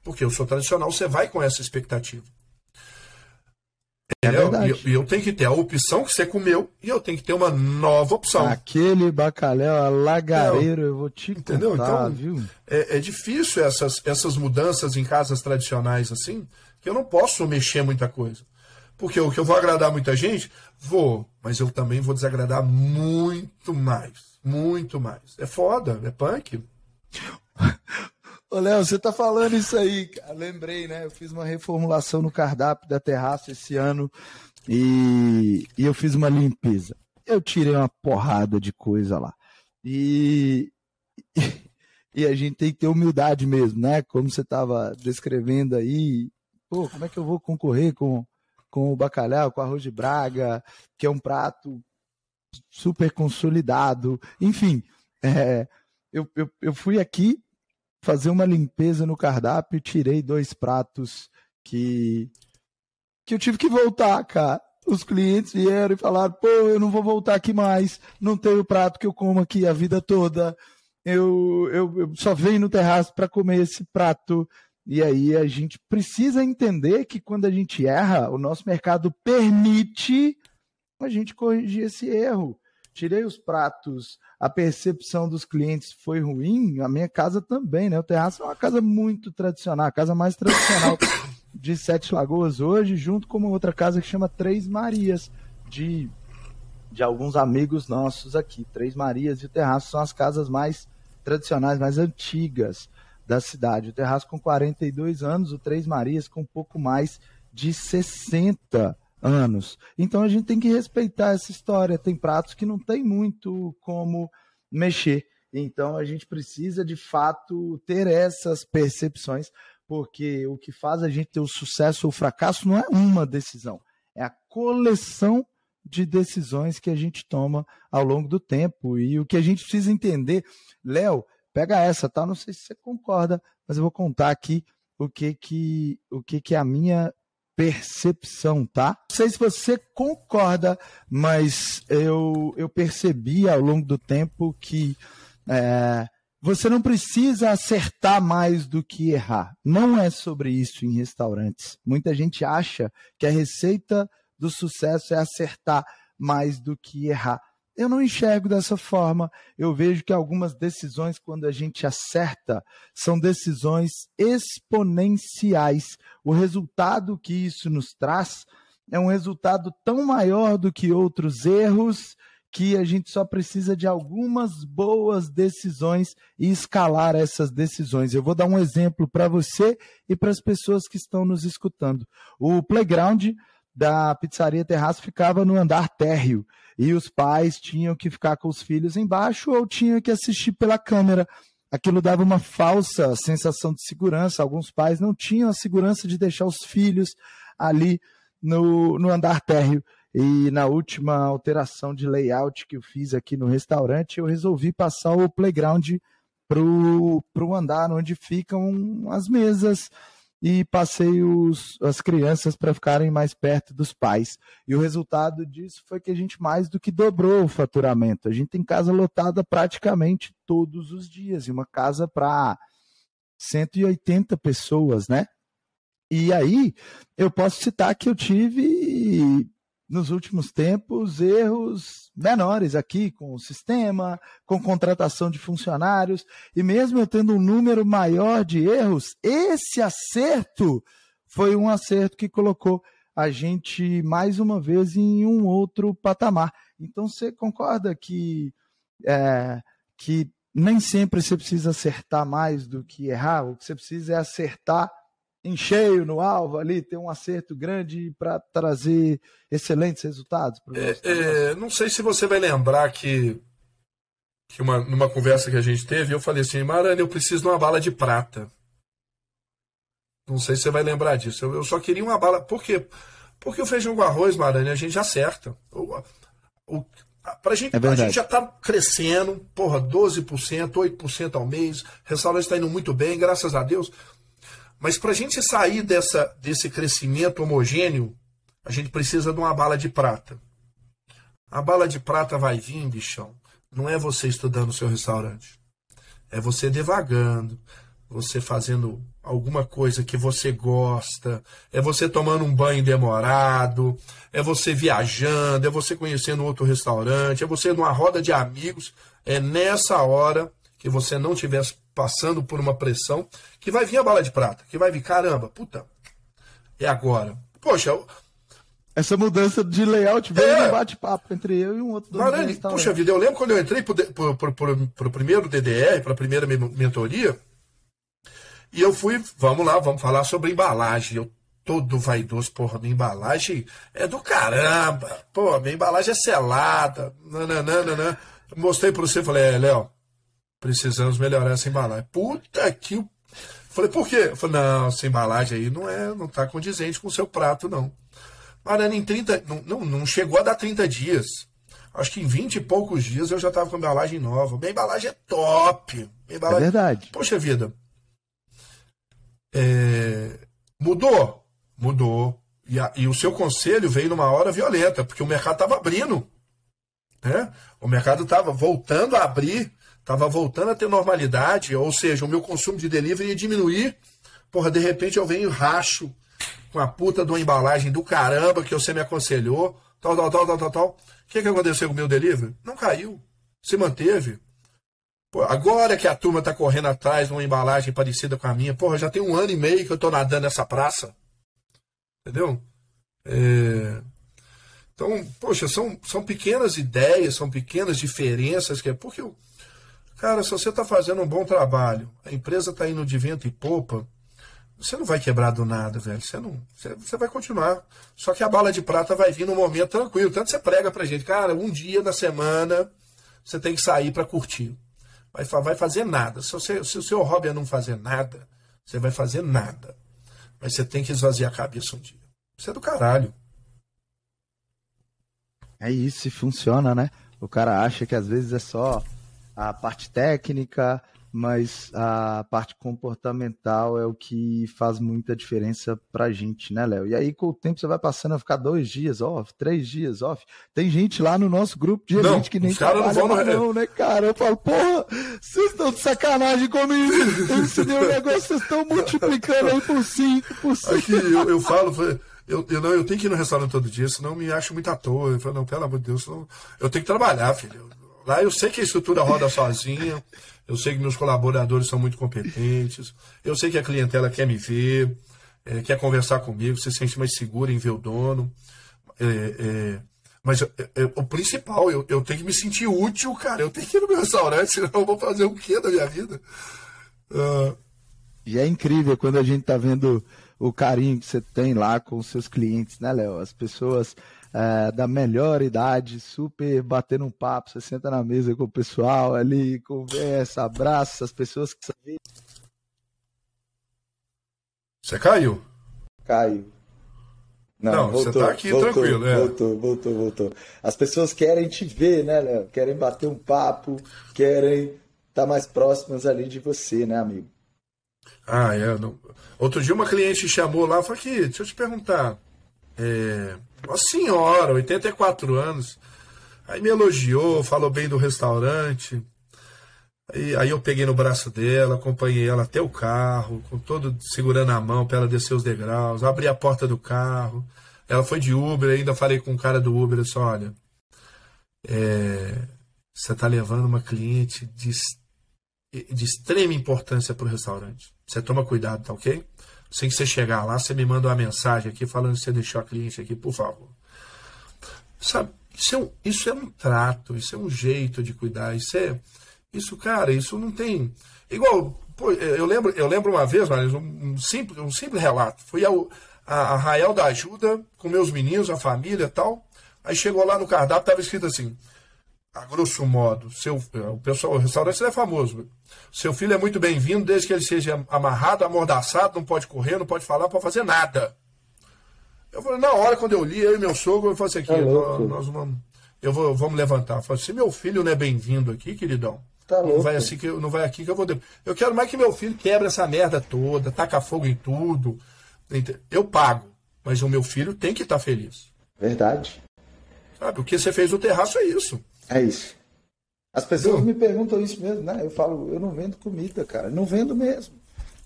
Porque eu sou tradicional, você vai com essa expectativa. É verdade. E eu, eu, tenho que ter a opção que você comeu e eu tenho que ter uma nova opção. Aquele bacalhau lagareiro, eu vou te Entendeu? Contar, então, viu? É, é, difícil essas, essas mudanças em casas tradicionais assim, que eu não posso mexer muita coisa. Porque o que eu vou agradar muita gente, vou, mas eu também vou desagradar muito mais. Muito mais. É foda, é punk. Ô, Léo, você tá falando isso aí. Lembrei, né? Eu fiz uma reformulação no cardápio da terraça esse ano e, e eu fiz uma limpeza. Eu tirei uma porrada de coisa lá. E, e, e a gente tem que ter humildade mesmo, né? Como você tava descrevendo aí. Pô, como é que eu vou concorrer com, com o bacalhau, com arroz de braga, que é um prato super consolidado. Enfim, é, eu, eu, eu fui aqui fazer uma limpeza no cardápio, tirei dois pratos que que eu tive que voltar, cara. Os clientes vieram e falaram: pô, eu não vou voltar aqui mais, não tenho prato que eu como aqui a vida toda. Eu, eu, eu só venho no terraço para comer esse prato. E aí a gente precisa entender que quando a gente erra, o nosso mercado permite a gente corrigir esse erro tirei os pratos, a percepção dos clientes foi ruim, a minha casa também, né? O terraço é uma casa muito tradicional, a casa mais tradicional de Sete Lagoas hoje, junto com uma outra casa que chama Três Marias, de, de alguns amigos nossos aqui. Três Marias e o terraço são as casas mais tradicionais, mais antigas. da cidade. O Terraço com 42 anos, o Três Marias com um pouco mais de 60 anos. Então a gente tem que respeitar essa história. Tem pratos que não tem muito como mexer. Então a gente precisa de fato ter essas percepções, porque o que faz a gente ter o sucesso ou o fracasso não é uma decisão, é a coleção de decisões que a gente toma ao longo do tempo. E o que a gente precisa entender, Léo, pega essa, tá? Não sei se você concorda, mas eu vou contar aqui o que que o que que é a minha percepção, tá? Não sei se você concorda, mas eu, eu percebi ao longo do tempo que é, você não precisa acertar mais do que errar. Não é sobre isso em restaurantes. Muita gente acha que a receita do sucesso é acertar mais do que errar. Eu não enxergo dessa forma. Eu vejo que algumas decisões, quando a gente acerta, são decisões exponenciais. O resultado que isso nos traz é um resultado tão maior do que outros erros que a gente só precisa de algumas boas decisões e escalar essas decisões. Eu vou dar um exemplo para você e para as pessoas que estão nos escutando. O playground da pizzaria Terraço ficava no andar térreo e os pais tinham que ficar com os filhos embaixo ou tinham que assistir pela câmera. Aquilo dava uma falsa sensação de segurança. Alguns pais não tinham a segurança de deixar os filhos ali no, no andar térreo. E na última alteração de layout que eu fiz aqui no restaurante, eu resolvi passar o playground para o andar onde ficam as mesas e passei os, as crianças para ficarem mais perto dos pais. E o resultado disso foi que a gente mais do que dobrou o faturamento. A gente tem casa lotada praticamente todos os dias, e uma casa para 180 pessoas, né? E aí, eu posso citar que eu tive nos últimos tempos erros menores aqui com o sistema, com contratação de funcionários, e mesmo eu tendo um número maior de erros, esse acerto foi um acerto que colocou a gente mais uma vez em um outro patamar. Então você concorda que é, que nem sempre você precisa acertar mais do que errar, o que você precisa é acertar em cheio no alvo ali, ter um acerto grande para trazer excelentes resultados? É, é, não sei se você vai lembrar que, que uma, numa conversa que a gente teve, eu falei assim, Marane, eu preciso de uma bala de prata. Não sei se você vai lembrar disso. Eu, eu só queria uma bala. Por quê? Porque o feijão com arroz, Marane, a gente acerta. O, o, pra gente, é a gente já está crescendo, porra, 12%, 8% ao mês. O restaurante está indo muito bem, graças a Deus. Mas para a gente sair dessa, desse crescimento homogêneo, a gente precisa de uma bala de prata. A bala de prata vai vir, bichão. Não é você estudando o seu restaurante. É você devagando, você fazendo alguma coisa que você gosta, é você tomando um banho demorado, é você viajando, é você conhecendo outro restaurante, é você numa roda de amigos. É nessa hora que você não tivesse passando por uma pressão, que vai vir a bala de prata, que vai vir, caramba, puta, é agora. Poxa, essa mudança de layout veio é. um bate-papo entre eu e um outro dono Marane, Puxa vida, eu lembro quando eu entrei para o primeiro DDR, para a primeira mentoria, e eu fui, vamos lá, vamos falar sobre embalagem. Eu todo vaidoso, porra, minha embalagem é do caramba, pô, minha embalagem é selada, nananana. Mostrei para você, falei, é, Léo, precisamos melhorar essa embalagem. Puta que. Falei, por quê? Eu falei, não, essa embalagem aí não é, não tá condizente com o seu prato, não. Mariana, em 30. Não, não, não chegou a dar 30 dias. Acho que em 20 e poucos dias eu já tava com a embalagem nova. Minha embalagem é top. Embalagem... É verdade. Poxa vida. É... Mudou? Mudou. E, a, e, o seu conselho veio numa hora violenta, porque o mercado estava abrindo. Né? O mercado estava voltando a abrir Tava voltando a ter normalidade, ou seja, o meu consumo de delivery ia diminuir. Porra, de repente eu venho racho com a puta de uma embalagem do caramba que você me aconselhou, tal, tal, tal, tal, tal, tal. O que, que aconteceu com o meu delivery? Não caiu. Se manteve. Pô, agora que a turma tá correndo atrás de uma embalagem parecida com a minha, porra, já tem um ano e meio que eu tô nadando nessa praça. Entendeu? É... Então, poxa, são, são pequenas ideias, são pequenas diferenças que é porque eu, Cara, se você está fazendo um bom trabalho, a empresa está indo de vento e popa, você não vai quebrar do nada, velho. Você não, você, você, vai continuar. Só que a bala de prata vai vir num momento tranquilo. Tanto você prega pra gente, cara, um dia da semana você tem que sair para curtir. Vai, vai fazer nada. Se, você, se o seu hobby é não fazer nada, você vai fazer nada. Mas você tem que esvaziar a cabeça um dia. Isso é do caralho. É isso, funciona, né? O cara acha que às vezes é só a parte técnica, mas a parte comportamental é o que faz muita diferença pra gente, né, Léo? E aí, com o tempo, você vai passando a ficar dois dias off, três dias off. Tem gente lá no nosso grupo de gente que nem trabalha não, não, né, cara? Eu falo, porra, vocês estão de sacanagem comigo. Eu ensinei um negócio, vocês estão multiplicando aí por cinco, por cinco. Aqui, eu, eu falo... Eu, eu, não, eu tenho que ir no restaurante todo dia, senão me acho muito à toa. Eu falo, não, pelo amor de Deus, senão... eu tenho que trabalhar, filho. Lá eu sei que a estrutura roda sozinha. Eu sei que meus colaboradores são muito competentes. Eu sei que a clientela quer me ver, é, quer conversar comigo, se sente mais segura em ver o dono. É, é, mas é, é, o principal, eu, eu tenho que me sentir útil, cara. Eu tenho que ir no meu restaurante, senão eu vou fazer o quê da minha vida? Uh... E é incrível quando a gente tá vendo o carinho que você tem lá com os seus clientes, né, Léo? As pessoas é, da melhor idade, super batendo um papo, você senta na mesa com o pessoal ali, conversa, abraça as pessoas que você Você caiu? Caiu. Não, Não voltou, você tá aqui voltou, tranquilo, né? Voltou, voltou, voltou. As pessoas querem te ver, né, Léo? Querem bater um papo, querem estar tá mais próximas ali de você, né, amigo? Ah, é. Não... Outro dia uma cliente chamou lá e falou aqui, deixa eu te perguntar. É, uma senhora, 84 anos. Aí me elogiou, falou bem do restaurante. Aí, aí eu peguei no braço dela, acompanhei ela até o carro, com todo segurando a mão para ela descer os degraus, abri a porta do carro. Ela foi de Uber, ainda falei com o cara do Uber, eu disse, olha, é, você está levando uma cliente de, de extrema importância para o restaurante. Você toma cuidado, tá ok? Assim que você chegar lá, você me manda uma mensagem aqui falando que você deixou a cliente aqui, por favor. Sabe, isso é, um, isso é um trato, isso é um jeito de cuidar, isso é. Isso, cara, isso não tem. Igual, pô, eu lembro, eu lembro uma vez, um, um, simples, um simples relato. Fui ao a Arraial da Ajuda com meus meninos, a família tal. Aí chegou lá no cardápio, estava escrito assim: a grosso modo, seu, o pessoal, o restaurante é famoso. Seu filho é muito bem-vindo desde que ele seja amarrado, amordaçado, não pode correr, não pode falar, não pode fazer nada. Eu falei, na hora, quando eu li, eu e meu sogro, eu falei assim, aqui, tá nós, nós, vamos, eu vou, vamos levantar. Eu falei, se meu filho não é bem-vindo aqui, queridão, tá não, vai assim que, não vai aqui que eu vou... Eu quero mais que meu filho quebre essa merda toda, taca fogo em tudo. Eu pago, mas o meu filho tem que estar tá feliz. Verdade. Sabe, o que você fez no terraço é isso. É isso. As pessoas me perguntam isso mesmo, né? Eu falo, eu não vendo comida, cara. Não vendo mesmo.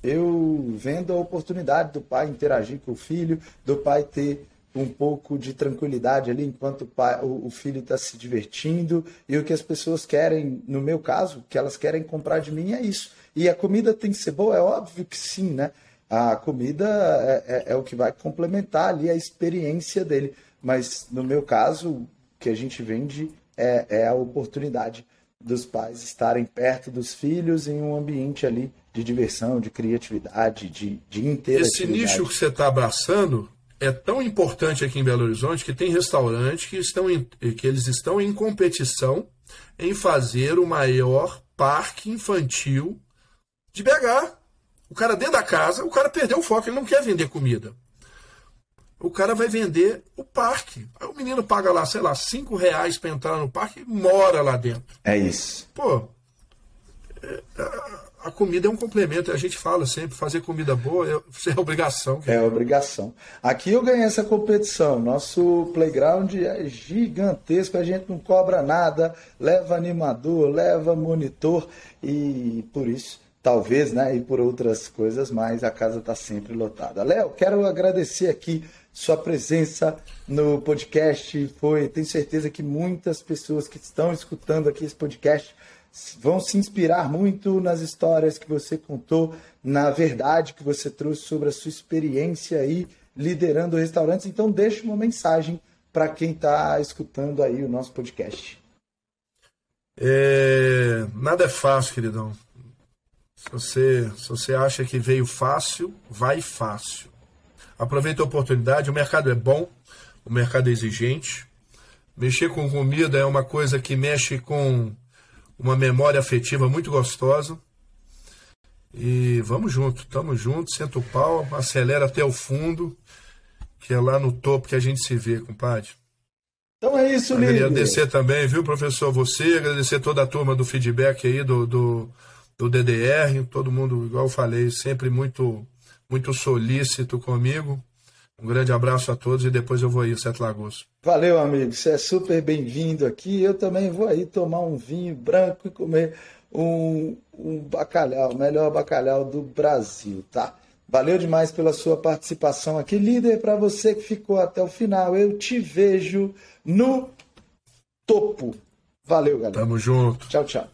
Eu vendo a oportunidade do pai interagir com o filho, do pai ter um pouco de tranquilidade ali enquanto o, pai, o, filho está se divertindo. E o que as pessoas querem, no meu caso, que elas querem comprar de mim é isso. E a comida tem que ser boa? É óbvio que sim, né? A comida é, é, é o que vai complementar ali a experiência dele. Mas no meu caso, o que a gente vende é, é a oportunidade dos pais estarem perto dos filhos em um ambiente ali de diversão, de criatividade, de, de interatividade. Esse nicho que você está abraçando é tão importante aqui em Belo Horizonte que tem restaurantes que, estão em, que eles estão em competição em fazer o maior parque infantil de BH. O cara dentro da casa, o cara perdeu o foco, ele não quer vender comida o cara vai vender o parque. Aí o menino paga lá, sei lá, cinco reais para entrar no parque e mora lá dentro. É isso. Pô, é, a comida é um complemento. A gente fala sempre, fazer comida boa é, é obrigação. É obrigação. Aqui eu ganhei essa competição. Nosso playground é gigantesco, a gente não cobra nada, leva animador, leva monitor e por isso talvez, né, e por outras coisas mais, a casa está sempre lotada. Léo, quero agradecer aqui sua presença no podcast. Foi, tenho certeza que muitas pessoas que estão escutando aqui esse podcast vão se inspirar muito nas histórias que você contou, na verdade que você trouxe sobre a sua experiência aí liderando restaurantes. Então, deixe uma mensagem para quem está escutando aí o nosso podcast. É, nada é fácil, queridão. Se você, se você acha que veio fácil, vai fácil. Aproveita a oportunidade, o mercado é bom, o mercado é exigente. Mexer com comida é uma coisa que mexe com uma memória afetiva muito gostosa. E vamos junto, tamo junto, senta o pau, acelera até o fundo, que é lá no topo que a gente se vê, compadre. Então é isso, Líder. Agradecer também, viu, professor, você, agradecer toda a turma do feedback aí do, do, do DDR, todo mundo, igual eu falei, sempre muito, muito solícito comigo. Um grande abraço a todos e depois eu vou ir, Sete Lagos. Valeu, amigo. Você é super bem-vindo aqui. Eu também vou aí tomar um vinho branco e comer um, um bacalhau, o melhor bacalhau do Brasil, tá? Valeu demais pela sua participação aqui, líder. Para você que ficou até o final, eu te vejo no topo. Valeu, galera. Tamo junto. Tchau, tchau.